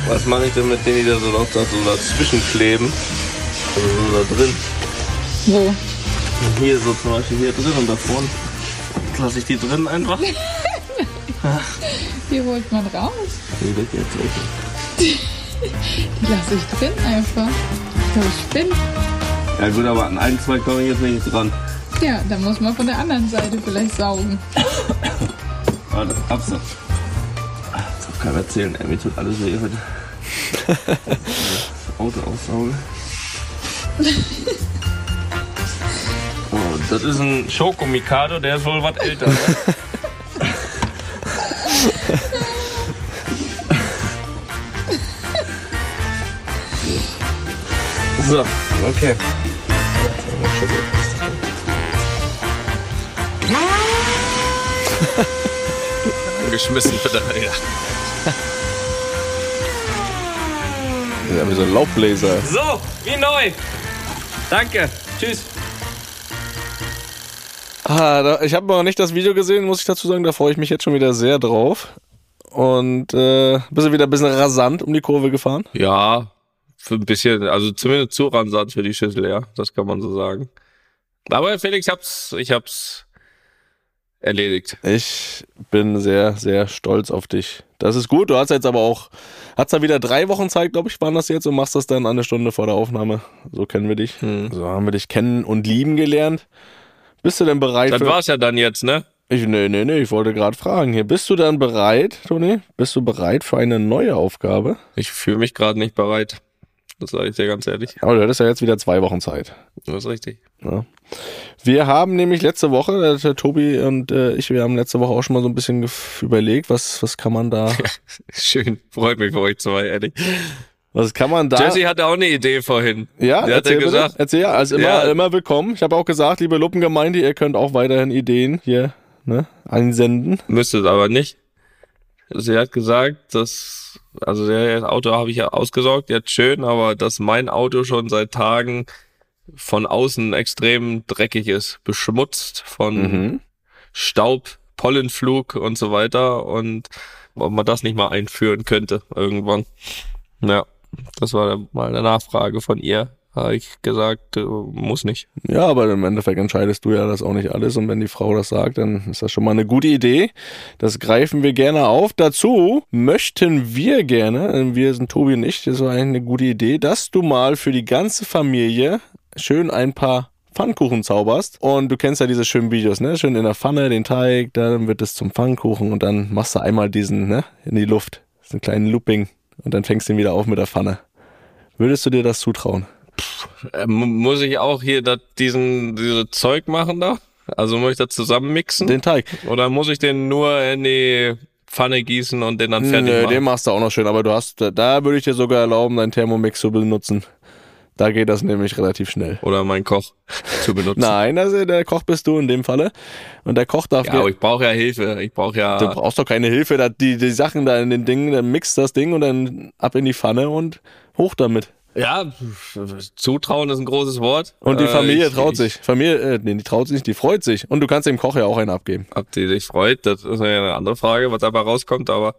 Was mache ich denn mit denen, die da so noch dazwischen kleben? Also so da drin. Wo? Hier so zum Beispiel hier drin und da vorne. Lasse ich die drin einfach? Die holt man raus. Nee, weg jetzt weg. Die lasse ich drin einfach. Du spinnst. Ja gut, aber an ein, zwei komme ich jetzt nicht dran. Ja, dann muss man von der anderen Seite vielleicht saugen. Warte, hab's noch. Ah, Das darf keiner erzählen, ey, mir tut alles weh heute. Das Auto aussaugen. Das ist ein Schokomikado, der ist wohl was älter. Ne? so, okay. Geschmissen bitte. Ja. Ja, wie so ein Laubbläser. So, wie neu. Danke. Tschüss. Ah, ich habe noch nicht das Video gesehen, muss ich dazu sagen. Da freue ich mich jetzt schon wieder sehr drauf. Und äh, bist du wieder ein bisschen rasant um die Kurve gefahren? Ja, für ein bisschen, also zumindest zu rasant für die Schüssel, ja. Das kann man so sagen. Aber Felix, ich hab's, ich hab's erledigt. Ich bin sehr, sehr stolz auf dich. Das ist gut. Du hast jetzt aber auch, hast da wieder drei Wochen Zeit, glaube ich, waren das jetzt und machst das dann eine Stunde vor der Aufnahme. So kennen wir dich. Hm. So haben wir dich kennen und lieben gelernt. Bist du denn bereit Das für. war's ja dann jetzt, ne? Ich, nee, nee, nee, ich wollte gerade fragen hier. Bist du dann bereit, Toni? Bist du bereit für eine neue Aufgabe? Ich fühle mich gerade nicht bereit. Das sage ich dir ganz ehrlich. Aber du hattest ja jetzt wieder zwei Wochen Zeit. Das ist richtig. Ja. Wir haben nämlich letzte Woche, der, der Tobi und äh, ich, wir haben letzte Woche auch schon mal so ein bisschen überlegt, was, was kann man da, Schön. Freut mich für euch zwei, ehrlich. Was kann man da. Jesse hatte auch eine Idee vorhin. Ja, Der hat erzähl ja bitte. gesagt, Erzähl ja, also immer, Ja. immer willkommen. Ich habe auch gesagt, liebe Luppengemeinde, ihr könnt auch weiterhin Ideen hier ne, einsenden. müsstet aber nicht. Sie hat gesagt, dass, also das Auto habe ich ja ausgesorgt, jetzt schön, aber dass mein Auto schon seit Tagen von außen extrem dreckig ist, beschmutzt von Mhm. Staub, Pollenflug und so weiter und ob man das nicht mal einführen könnte irgendwann. Ja, das war mal eine Nachfrage von ihr. Habe ich gesagt, äh, muss nicht. Ja, aber im Endeffekt entscheidest du ja das auch nicht alles. Und wenn die Frau das sagt, dann ist das schon mal eine gute Idee. Das greifen wir gerne auf. Dazu möchten wir gerne, äh, wir sind Tobi und ich, das war eigentlich eine gute Idee, dass du mal für die ganze Familie schön ein paar Pfannkuchen zauberst. Und du kennst ja diese schönen Videos, ne? Schön in der Pfanne, den Teig, dann wird es zum Pfannkuchen und dann machst du einmal diesen, ne? In die Luft. Das ist ein kleinen Looping. Und dann fängst du ihn wieder auf mit der Pfanne. Würdest du dir das zutrauen? Äh, mu- muss ich auch hier dat, diesen, diese Zeug machen da? Also muss ich das zusammenmixen? Den Teig. Oder muss ich den nur in die Pfanne gießen und den dann fertig Nö, machen? den machst du auch noch schön, aber du hast, da würde ich dir sogar erlauben, deinen Thermomix zu benutzen. Da geht das nämlich relativ schnell. Oder mein Koch zu benutzen? Nein, also der Koch bist du in dem Falle. Und der Koch darf Ja, aber ich brauche ja Hilfe. Ich brauche ja. du brauchst doch keine Hilfe, da, die, die Sachen da in den Dingen, dann mixt das Ding und dann ab in die Pfanne und hoch damit. Ja, zutrauen ist ein großes Wort. Und die Äh, Familie ich, traut ich, sich. Familie, äh, nee, die traut sich nicht, die freut sich. Und du kannst dem Koch ja auch einen abgeben. Ob die sich freut, das ist ja eine andere Frage, was dabei rauskommt. Aber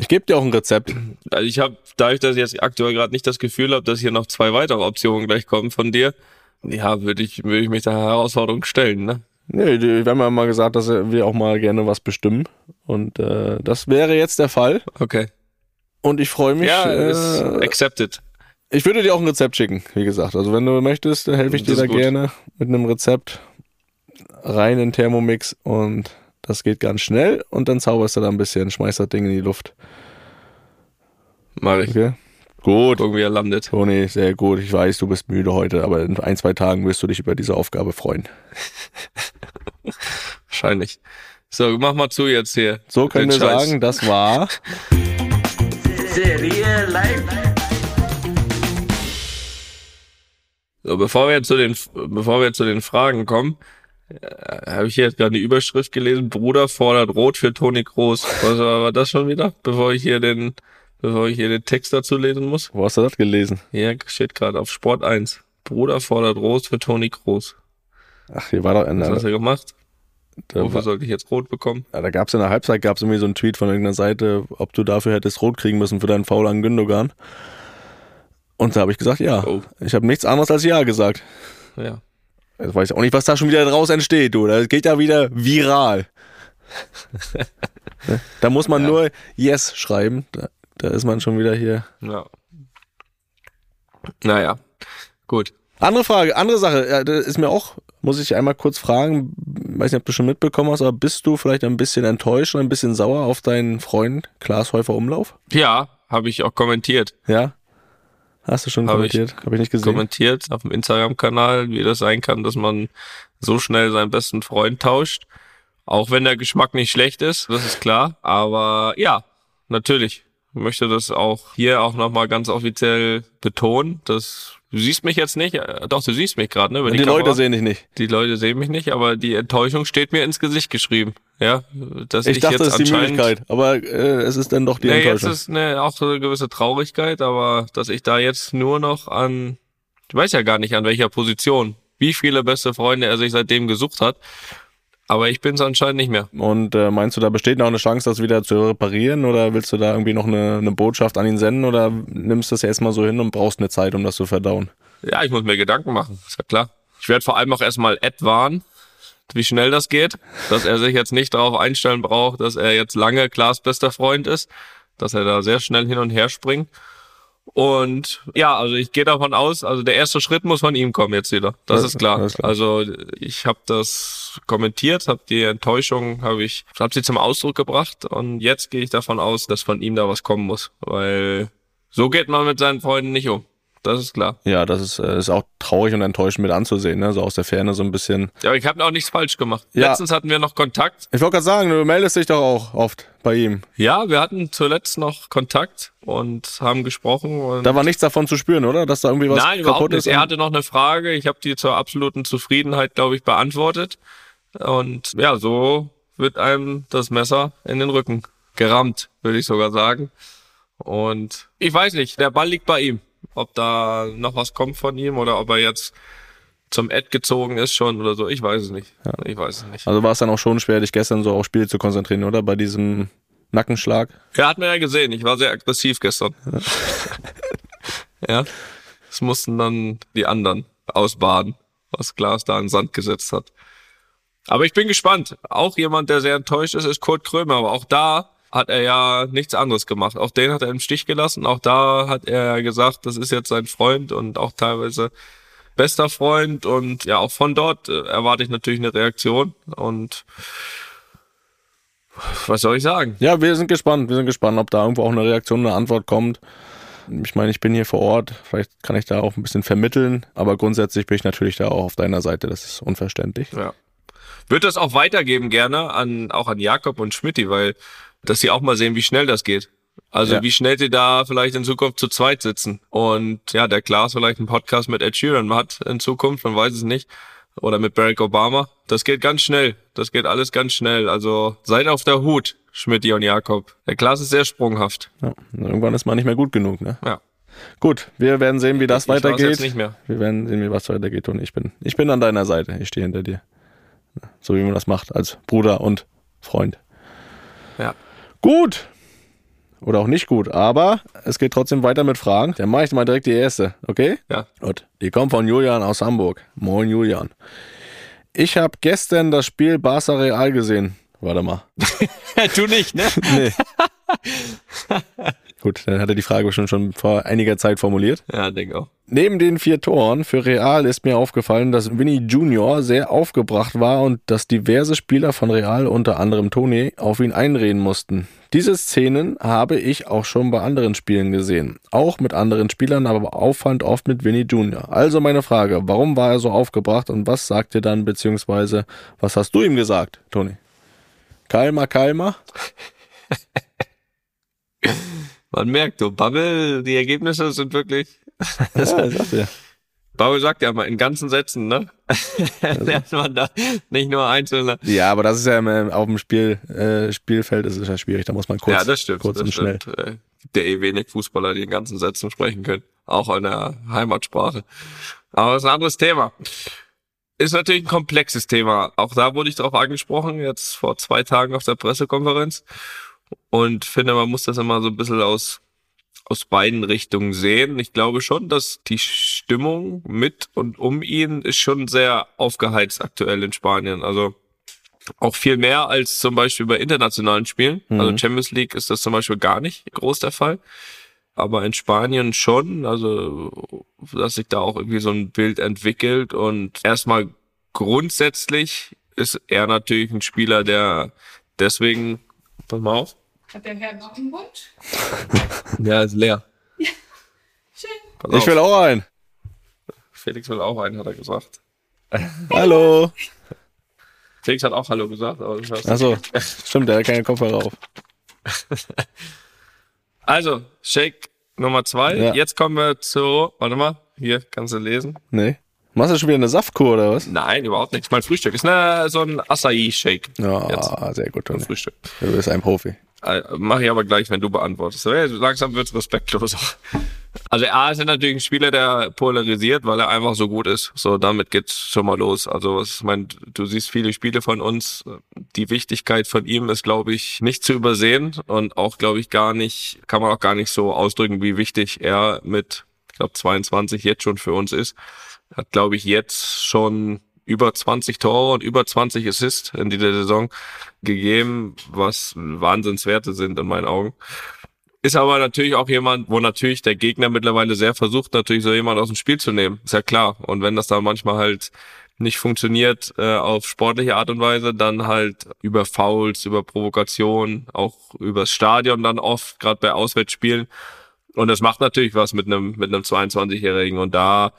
Ich gebe dir auch ein Rezept. also ich habe, dadurch, dass ich jetzt aktuell gerade nicht das Gefühl habe, dass hier noch zwei weitere Optionen gleich kommen von dir, ja, würde ich, würde ich mich der Herausforderung stellen, ne? Nee, wir haben ja mal gesagt, dass wir auch mal gerne was bestimmen. Und äh, das wäre jetzt der Fall. Okay. Und ich freue mich. Ja, ist äh, accepted. ich würde dir auch ein Rezept schicken, wie gesagt. Also wenn du möchtest, dann helfe ich dir Das da ist gut. gerne mit einem Rezept rein in Thermomix und das geht ganz schnell und dann zauberst du da ein bisschen, schmeißt das Ding in die Luft. Mach ich. Okay? Gut. Gucken, wie er landet. Toni, sehr gut. Ich weiß, du bist müde heute, aber in ein, zwei Tagen wirst du dich über diese Aufgabe freuen. Wahrscheinlich. So, mach mal zu jetzt hier. So können Den wir Scheiß. sagen, das war Serie live. So, bevor wir zu den, bevor wir jetzt zu den Fragen kommen, äh, habe ich hier jetzt gerade die Überschrift gelesen, Bruder fordert Rot für Toni Groß. Was war, das schon wieder? Bevor ich hier den, bevor ich hier den Text dazu lesen muss? Wo hast du das gelesen? Hier steht gerade auf Sport 1. Bruder fordert Rot für Toni Groß. Ach, hier war doch Was hast du gemacht? da, Wofür sollte ich jetzt Rot bekommen? da gab es in der Halbzeit gab's irgendwie so einen Tweet von irgendeiner Seite, ob du dafür hättest rot kriegen müssen für deinen Foul an Gündogan. Und da habe ich gesagt, ja. Oh. Ich habe nichts anderes als ja gesagt. Ja. Jetzt weiß ich auch nicht, was da schon wieder draus entsteht, du. Das geht ja wieder viral. Ne? da muss man Ja. nur Yes schreiben. Da, da ist man schon wieder hier. Ja. Naja. Gut. Andere Frage, andere Sache. Ja, das ist mir auch, muss ich einmal kurz fragen, weiß nicht, ob du schon mitbekommen hast, aber bist du vielleicht ein bisschen enttäuscht und ein bisschen sauer auf deinen Freund Klaas Häufer Umlauf? Ja, habe ich auch kommentiert. Ja? Hast du schon Hab kommentiert? Habe ich nicht gesehen. kommentiert auf dem Instagram-Kanal, wie das sein kann, dass man so schnell seinen besten Freund tauscht. Auch wenn der Geschmack nicht schlecht ist, das ist klar. Aber ja, natürlich. Ich möchte das auch hier auch nochmal ganz offiziell betonen. Dass, du siehst mich jetzt nicht, äh, doch, du siehst mich gerade, ne? über die Kamera. Leute sehen dich nicht. Die Leute sehen mich nicht, aber die Enttäuschung steht mir ins Gesicht geschrieben. Ja, dass Ich, ich, dachte, jetzt es ist die Müdigkeit, aber äh, es ist dann doch die Nee, jetzt Enttäuschung. ist ne, auch so eine gewisse Traurigkeit, aber dass ich da jetzt nur noch an, ich weiß ja gar nicht an welcher Position, wie viele beste Freunde er sich seitdem gesucht hat, aber ich bin es anscheinend nicht mehr. Und äh, meinst du, da besteht noch eine Chance, das wieder zu reparieren oder willst du da irgendwie noch eine, eine Botschaft an ihn senden oder nimmst du das erstmal so hin und brauchst eine Zeit, um das zu verdauen? Ja, ich muss mir Gedanken machen, ist ja klar. Ich werde vor allem auch erstmal Ed warnen, wie schnell das geht, dass er sich jetzt nicht darauf einstellen braucht, dass er jetzt lange Klaas bester Freund ist, dass er da sehr schnell hin und her springt. Und ja, also ich gehe davon aus, also der erste Schritt muss von ihm kommen jetzt wieder. Das Ja, ist klar. klar. Also ich habe das kommentiert, habe die Enttäuschung, habe ich, habe sie zum Ausdruck gebracht und jetzt gehe ich davon aus, dass von ihm da was kommen muss, weil so geht man mit seinen Freunden nicht um. Das ist klar. Ja, das ist, äh, ist auch traurig und enttäuschend mit anzusehen, ne? so aus der Ferne so ein bisschen. Ja, aber ich habe auch nichts falsch gemacht. Ja. Letztens hatten wir noch Kontakt. Ich wollte gerade sagen, du meldest dich doch auch oft bei ihm. Ja, wir hatten zuletzt noch Kontakt und haben gesprochen. Und Da war nichts davon zu spüren, oder? Dass da irgendwie was Nein, überhaupt kaputt nicht. ist. Er hatte noch eine Frage. Ich habe die zur absoluten Zufriedenheit, glaube ich, beantwortet. Und ja, so wird einem das Messer in den Rücken gerammt, würde ich sogar sagen. Und ich weiß nicht, der Ball liegt bei ihm. Ob da noch was kommt von ihm oder ob er jetzt zum Ed gezogen ist schon oder so. Ich weiß es nicht. Ich weiß es nicht. also war es dann auch schon schwer, dich gestern so aufs Spiel zu konzentrieren, oder? Bei diesem Nackenschlag. Ja, hat man ja gesehen. Ich war sehr aggressiv gestern. ja. Es mussten dann die anderen ausbaden, was Glas da in den Sand gesetzt hat. Aber ich bin gespannt. Auch jemand, der sehr enttäuscht ist, ist Kurt Krömer. Aber auch da hat er ja nichts anderes gemacht. Auch den hat er im Stich gelassen. Auch da hat er gesagt, das ist jetzt sein Freund und auch teilweise bester Freund. Und ja, auch von dort äh, erwarte ich natürlich eine Reaktion. Und was soll ich sagen? Ja, wir sind gespannt. Wir sind gespannt, ob da irgendwo auch eine Reaktion, eine Antwort kommt. Ich meine, ich bin hier vor Ort. Vielleicht kann ich da auch ein bisschen vermitteln. Aber grundsätzlich bin ich natürlich da auch auf deiner Seite. Das ist unverständlich. Ja. Wird das auch weitergeben gerne an auch an Jakob und Schmidti, weil dass sie auch mal sehen, wie schnell das geht. Also Ja. wie schnell sie da vielleicht in Zukunft zu zweit sitzen. Und ja, der Klaas vielleicht einen Podcast mit Ed Sheeran hat in Zukunft, man weiß es nicht. Oder mit Barack Obama. Das geht ganz schnell. Das geht alles ganz schnell. Also seid auf der Hut, Schmidti und Jakob. Der Klaas ist sehr sprunghaft. Ja. Irgendwann ist man nicht mehr gut genug. Ne? Ja. Gut, wir werden sehen, wie das Ich weitergeht. jetzt nicht mehr. Wir werden sehen, wie was weitergeht. Und ich bin, ich bin an deiner Seite. Ich stehe hinter dir. So wie man das macht als Bruder und Freund. Ja. Gut. Oder auch nicht gut. Aber es geht trotzdem weiter mit Fragen. Dann mache ich mal direkt die erste. Okay? Ja. Gut. Die kommt von Julian aus Hamburg. Moin, Julian. Ich habe gestern das Spiel Barca Real gesehen. Warte mal. du nicht, ne? Nee. Gut, dann hat er die Frage schon, schon vor einiger Zeit formuliert. Ja, denke auch. Neben den vier Toren für Real ist mir aufgefallen, dass Vinny Junior sehr aufgebracht war und dass diverse Spieler von Real, unter anderem Toni, auf ihn einreden mussten. Diese Szenen habe ich auch schon bei anderen Spielen gesehen. Auch mit anderen Spielern, aber auffallend oft mit Vinny Junior. Also meine Frage, warum war er so aufgebracht und was sagt ihr dann, beziehungsweise was hast du ihm gesagt, Toni? Kalmer, kalmer? Man merkt, du Bubble, die Ergebnisse sind wirklich Ja, sagt. Bauer sagt ja mal in ganzen Sätzen, ne? Lernt man da nicht nur einzelne. Ja, aber das ist ja im- auf dem Spiel, äh, Spielfeld, das ist ja schwierig, da muss man kurz, ja, das stimmt. kurz das und schnell. stimmt. Äh, Gibt ja eh wenig Fußballer, die in ganzen Sätzen sprechen können. Auch in der Heimatsprache. Aber das ist ein anderes Thema. Ist natürlich ein komplexes Thema. Auch da wurde ich darauf angesprochen, jetzt vor zwei Tagen auf der Pressekonferenz. Und finde, man muss das immer so ein bisschen aus, aus beiden Richtungen sehen. Ich glaube schon, dass die Stimmung mit und um ihn ist schon sehr aufgeheizt aktuell in Spanien. Also auch viel mehr als zum Beispiel bei internationalen Spielen. Mhm. Also Champions League ist das zum Beispiel gar nicht groß der Fall. Aber in Spanien schon, also dass sich da auch irgendwie so ein Bild entwickelt und erstmal grundsätzlich ist er natürlich ein Spieler, der deswegen, pass mal auf, Hat der Herr noch einen Wunsch? ja, ist leer. Schön. Pass Ich auf. will auch einen. Felix will auch einen, hat er gesagt. Hallo. Felix hat auch Hallo gesagt, aber du hörst Achso, stimmt, der hat keine Kopfhörer auf. Also, Shake Nummer zwei. Ja. Jetzt kommen wir zu, warte mal, hier kannst du lesen. Nee. Machst du schon wieder eine Saftkur oder was? Nein, überhaupt nicht. Mein Frühstück ist eine, so ein Acai-Shake. Ja, Jetzt. sehr gut, Toni. Frühstück. Du bist ein Profi. Äh, Mach ich aber gleich, wenn du beantwortest. Langsam wird's respektloser. Also A ist natürlich ein Spieler, der polarisiert, weil er einfach so gut ist. So, damit geht's schon mal los. Also, ich meine, du siehst viele Spiele von uns. Die Wichtigkeit von ihm ist, glaube ich, nicht zu übersehen und auch, glaube ich, gar nicht, kann man auch gar nicht so ausdrücken, wie wichtig er mit, ich glaube, 22 jetzt schon für uns ist. Hat, glaube ich, jetzt schon über 20 Tore und über 20 Assists in dieser Saison gegeben, was Wahnsinnswerte sind in meinen Augen. Ist aber natürlich auch jemand, wo natürlich der Gegner mittlerweile sehr versucht, natürlich so jemand aus dem Spiel zu nehmen. Ist ja klar. Und wenn das dann manchmal halt nicht funktioniert äh, auf sportliche Art und Weise, dann halt über Fouls, über Provokation, auch übers Stadion dann oft, gerade bei Auswärtsspielen. Und das macht natürlich was mit einem mit einem 22-Jährigen. Und da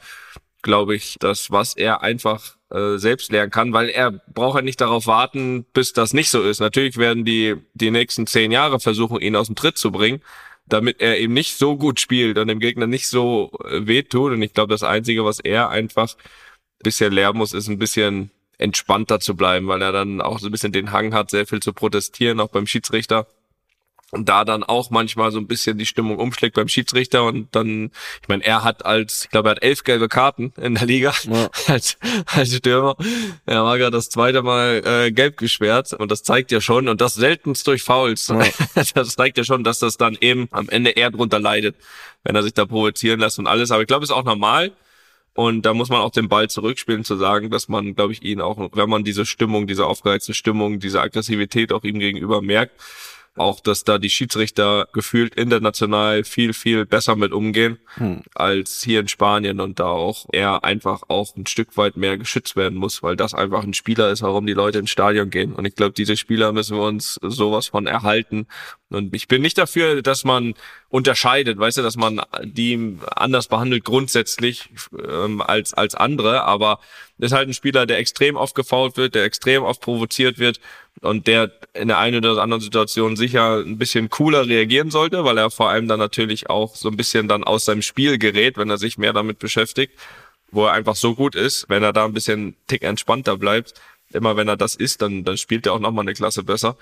glaube ich, dass was er einfach äh, selbst lernen kann, weil er braucht ja nicht darauf warten, bis das nicht so ist. Natürlich werden die die nächsten zehn Jahre versuchen, ihn aus dem Tritt zu bringen, damit er eben nicht so gut spielt und dem Gegner nicht so äh, wehtut. Und ich glaube, das Einzige, was er einfach bisher lernen muss, ist ein bisschen entspannter zu bleiben, weil er dann auch so ein bisschen den Hang hat, sehr viel zu protestieren, auch beim Schiedsrichter und da dann auch manchmal so ein bisschen die Stimmung umschlägt beim Schiedsrichter und dann, ich meine, er hat als, ich glaube, er hat elf gelbe Karten in der Liga Ja. als, als Stürmer. Er war gerade das zweite Mal äh, gelb gesperrt und das zeigt ja schon und das seltenst durch Fouls. Das zeigt ja schon, dass das dann eben am Ende eher drunter leidet, wenn er sich da provozieren lässt und alles. Aber ich glaube, es ist auch normal. Und da muss man auch den Ball zurückspielen, zu sagen, dass man, glaube ich, ihn auch, wenn man diese Stimmung, diese aufgereizte Stimmung, diese Aggressivität auch ihm gegenüber merkt, auch, dass da die Schiedsrichter gefühlt international viel, viel besser mit umgehen als hier in Spanien und da auch er einfach auch ein Stück weit mehr geschützt werden muss, weil das einfach ein Spieler ist, warum die Leute ins Stadion gehen. Und ich glaube, diese Spieler müssen wir uns sowas von erhalten. Und ich bin nicht dafür, dass man unterscheidet, weißt du, dass man die anders behandelt grundsätzlich ähm, als, als andere, aber ist halt ein Spieler, der extrem oft gefault wird, der extrem oft provoziert wird und der in der einen oder anderen Situation sicher ein bisschen cooler reagieren sollte, weil er vor allem dann natürlich auch so ein bisschen dann aus seinem Spiel gerät, wenn er sich mehr damit beschäftigt, wo er einfach so gut ist, wenn er da ein bisschen tick entspannter bleibt. Immer wenn er das ist, dann, dann spielt er auch nochmal eine Klasse besser.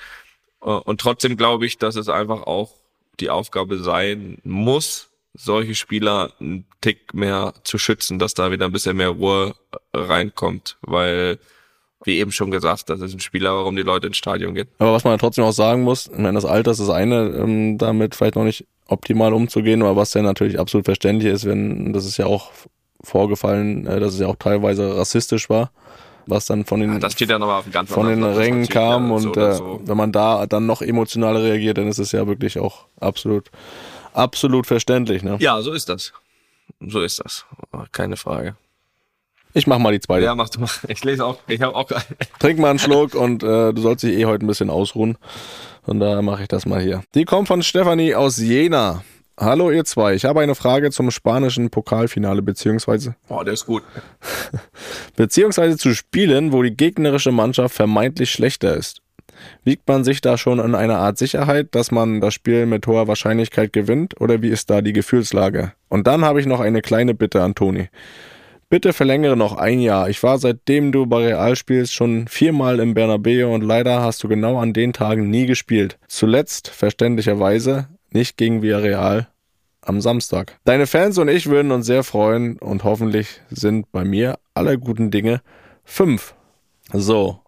Äh, Und trotzdem glaube ich, dass es einfach auch die Aufgabe sein muss, solche Spieler einen Tick mehr zu schützen, dass da wieder ein bisschen mehr Ruhe äh, reinkommt, weil, wie eben schon gesagt, das ist ein Spieler, warum die Leute ins Stadion gehen. Aber was man trotzdem auch sagen muss, meine, das Alter ist das eine, ähm, damit vielleicht noch nicht optimal umzugehen, aber was ja natürlich absolut verständlich ist, wenn, das ist ja auch vorgefallen, äh, dass es ja auch teilweise rassistisch war, was dann von den, Ja, das steht dann aber auf ganz von den Rängen kam und so äh, so. wenn man da dann noch emotionaler reagiert, dann ist es ja wirklich auch absolut, absolut verständlich. Ne? Ja, so ist das. So ist das. Keine Frage. Ich mach mal die zweite. Ja, mach du mal. Ich lese auch. Ich habe auch. Trink mal einen Schluck und äh, du sollst dich eh heute ein bisschen ausruhen. Von daher mache ich das mal hier. Die kommt von Stefanie aus Jena. Hallo ihr zwei, ich habe eine Frage zum spanischen Pokalfinale beziehungsweise Boah, der ist gut. beziehungsweise zu Spielen, wo die gegnerische Mannschaft vermeintlich schlechter ist. Wiegt man sich da schon in einer Art Sicherheit, dass man das Spiel mit hoher Wahrscheinlichkeit gewinnt oder wie ist da die Gefühlslage? Und dann habe ich noch eine kleine Bitte an Toni. Bitte verlängere noch ein Jahr. Ich war seitdem du bei Real spielst schon viermal im Bernabeu und leider hast du genau an den Tagen nie gespielt. Zuletzt, verständlicherweise, nicht gegen Villarreal am Samstag. Deine Fans und ich würden uns sehr freuen und hoffentlich sind bei mir aller guten Dinge fünf. So.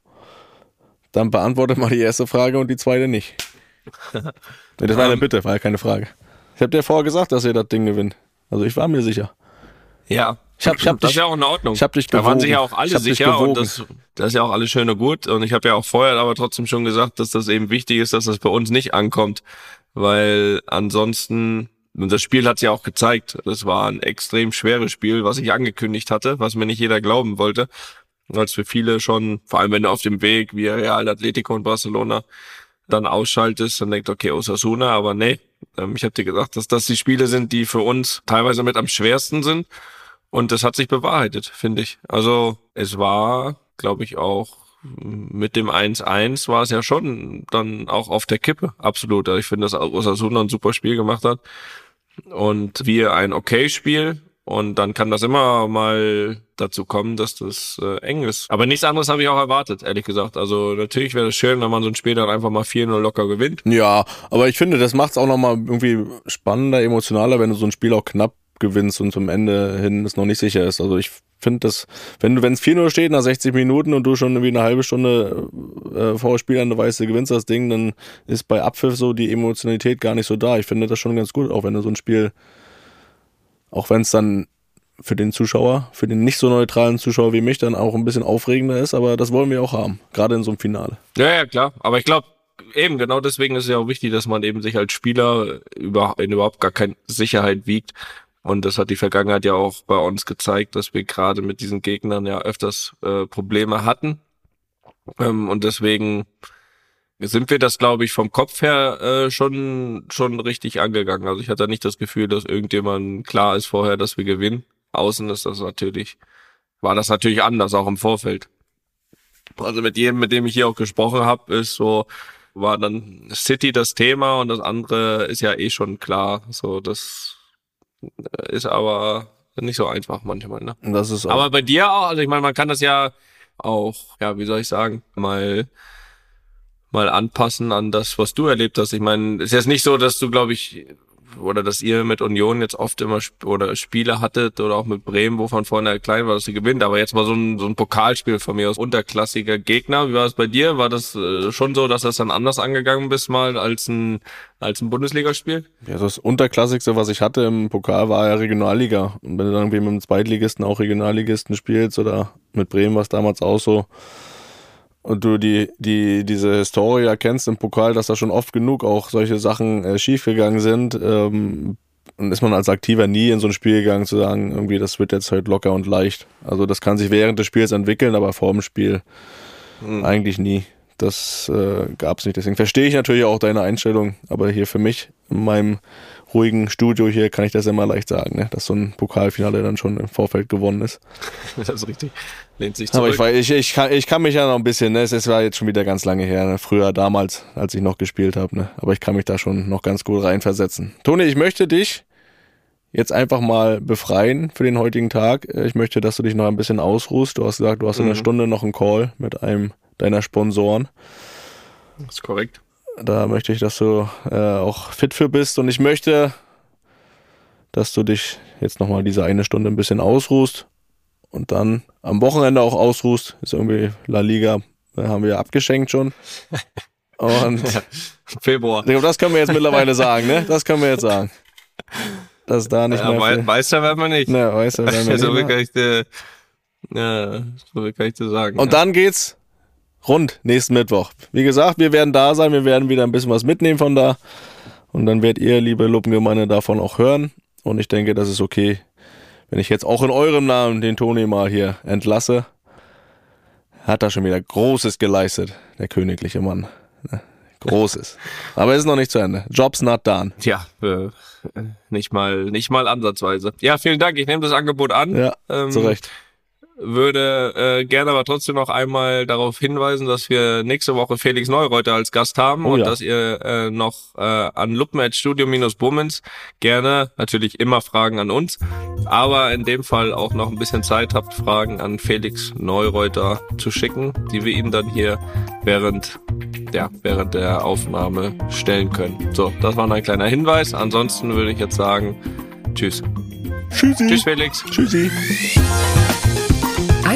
Dann beantwortet mal die erste Frage und die zweite nicht. Nee, das war eine Ähm. Bitte, war ja keine Frage. Ich habe dir vorher gesagt, dass ihr das Ding gewinnt. Also ich war mir sicher. Ja. Ich hab- ich hab das dich- ist ja auch in Ordnung. ich hab dich Da waren sich ja auch Ich alle sicher und das, das ist ja auch alles schön und gut. Und ich habe ja auch vorher aber trotzdem schon gesagt, dass das eben wichtig ist, dass das bei uns nicht ankommt. Weil ansonsten, und das Spiel hat ja auch gezeigt, das war ein extrem schweres Spiel, was ich angekündigt hatte, was mir nicht jeder glauben wollte. Es für viele schon, vor allem wenn du auf dem Weg wie Real, Atletico und Barcelona dann ausschaltest und denkst, okay, Osasuna, aber nee, ähm, ich habe dir gesagt, dass das die Spiele sind, die für uns teilweise mit am schwersten sind. Und das hat sich bewahrheitet, finde ich. Also es war, glaube ich, auch mit dem 1-1 war es ja schon dann auch auf der Kippe. Absolut. Also ich finde, dass Osasuna ein super Spiel gemacht hat. Und wir ein okay Spiel. Und dann kann das immer mal dazu kommen, dass das äh, eng ist. Aber nichts anderes habe ich auch erwartet, ehrlich gesagt. Also natürlich wäre es schön, wenn man so ein Spiel dann einfach mal 4-0 locker gewinnt. Ja, aber ich finde, das macht es auch nochmal irgendwie spannender, emotionaler, wenn du so ein Spiel auch knapp gewinnst und zum Ende hin es noch nicht sicher ist. Also ich finde das, wenn du, wenn es 4-0 steht nach 60 Minuten und du schon irgendwie eine halbe Stunde äh, vor Spielende weißt, du gewinnst das Ding, dann ist bei Abpfiff so die Emotionalität gar nicht so da. Ich finde das schon ganz gut, auch wenn du so ein Spiel, auch wenn es dann für den Zuschauer, für den nicht so neutralen Zuschauer wie mich dann auch ein bisschen aufregender ist, aber das wollen wir auch haben, gerade in so einem Finale. Ja, ja, klar. Aber ich glaube, eben genau deswegen ist es ja auch wichtig, dass man eben sich als Spieler über, in überhaupt gar keine Sicherheit wiegt. Und das hat die Vergangenheit ja auch bei uns gezeigt, dass wir gerade mit diesen Gegnern ja öfters äh, Probleme hatten. Ähm, und deswegen sind wir das, glaube ich, vom Kopf her äh, schon schon richtig angegangen. Also ich hatte nicht das Gefühl, dass irgendjemand klar ist vorher, dass wir gewinnen. Außen ist das natürlich, war das natürlich anders, auch im Vorfeld. Also mit jedem, mit dem ich hier auch gesprochen habe, ist so, war dann City das Thema und das andere ist ja eh schon klar. So, das ist aber nicht so einfach manchmal. Ne? Das ist auch Aber bei dir auch, also ich meine, man kann das ja auch, ja, wie soll ich sagen, mal mal anpassen an das, was du erlebt hast. Ich meine, ist jetzt nicht so, dass du, glaube ich, oder dass ihr mit Union jetzt oft immer sp oder Spiele hattet oder auch mit Bremen, wo von vorne klein war, dass sie gewinnt. Aber jetzt mal so ein, so ein Pokalspiel von mir aus unterklassiger Gegner. Wie war es bei dir? War das äh, schon so, dass das dann anders angegangen bist mal als ein als ein Bundesligaspiel? Ja, das Unterklassigste, was ich hatte im Pokal, war ja Regionalliga. Und wenn du dann irgendwie mit dem Zweitligisten auch Regionalligisten spielst oder mit Bremen war es damals auch so, und du die, die, diese Historie erkennst im Pokal, dass da schon oft genug auch solche Sachen äh, schiefgegangen sind, ähm, und ist man als Aktiver nie in so ein Spiel gegangen zu sagen, irgendwie, das wird jetzt halt locker und leicht. Also das kann sich während des Spiels entwickeln, aber vor dem Spiel mhm. eigentlich nie. Das äh, gab es nicht. Deswegen verstehe ich natürlich auch deine Einstellung, aber hier für mich in meinem ruhigen Studio hier kann ich das immer leicht sagen, ne? dass so ein Pokalfinale dann schon im Vorfeld gewonnen ist. das ist richtig. Lehnt sich zurück. Aber ich, ich, ich, kann, ich kann mich ja noch ein bisschen, ne? es war jetzt schon wieder ganz lange her, ne? früher damals, als ich noch gespielt habe, ne? aber ich kann mich da schon noch ganz gut reinversetzen. Toni, ich möchte dich jetzt einfach mal befreien für den heutigen Tag. Ich möchte, dass du dich noch ein bisschen ausruhst. Du hast gesagt, du hast in einer mhm. Stunde noch einen Call mit einem deiner Sponsoren. Das ist korrekt. Da möchte ich, dass du äh, auch fit für bist und ich möchte, dass du dich jetzt nochmal diese eine Stunde ein bisschen ausruhst und dann am Wochenende auch ausruhst. Ist irgendwie La Liga, da haben wir abgeschenkt schon. Und Februar. Das können wir jetzt mittlerweile sagen, ne? Das können wir jetzt sagen. Dass da nicht ja, mehr. Weiß, er, werden wir nicht. Ne, weiß er, werden wir so nicht. Kann ich dir, ja, so kann ich dir sagen. Und ja. dann geht's rund nächsten Mittwoch. Wie gesagt, wir werden da sein, wir werden wieder ein bisschen was mitnehmen von da. Und dann werdet ihr, liebe Luppengemeinde, davon auch hören. Und ich denke, das ist okay, wenn ich jetzt auch in eurem Namen den Toni mal hier entlasse. Hat da schon wieder Großes geleistet, der königliche Mann. Ne? Großes. Aber es ist noch nicht zu Ende. Job's not done. Ja, äh, nicht mal, nicht mal ansatzweise. Ja, vielen Dank. Ich nehme das Angebot an. Ja, ähm, zu Recht würde äh, gerne aber trotzdem noch einmal darauf hinweisen, dass wir nächste Woche Felix Neureuter als Gast haben oh, und ja. dass ihr äh, noch äh, an Studio-Bummens gerne natürlich immer Fragen an uns, aber in dem Fall auch noch ein bisschen Zeit habt, Fragen an Felix Neureuter zu schicken, die wir ihm dann hier während ja, während der Aufnahme stellen können. So, das war noch ein kleiner Hinweis. Ansonsten würde ich jetzt sagen, tschüss. Tschüssi. Tschüss, Felix. Tschüssi.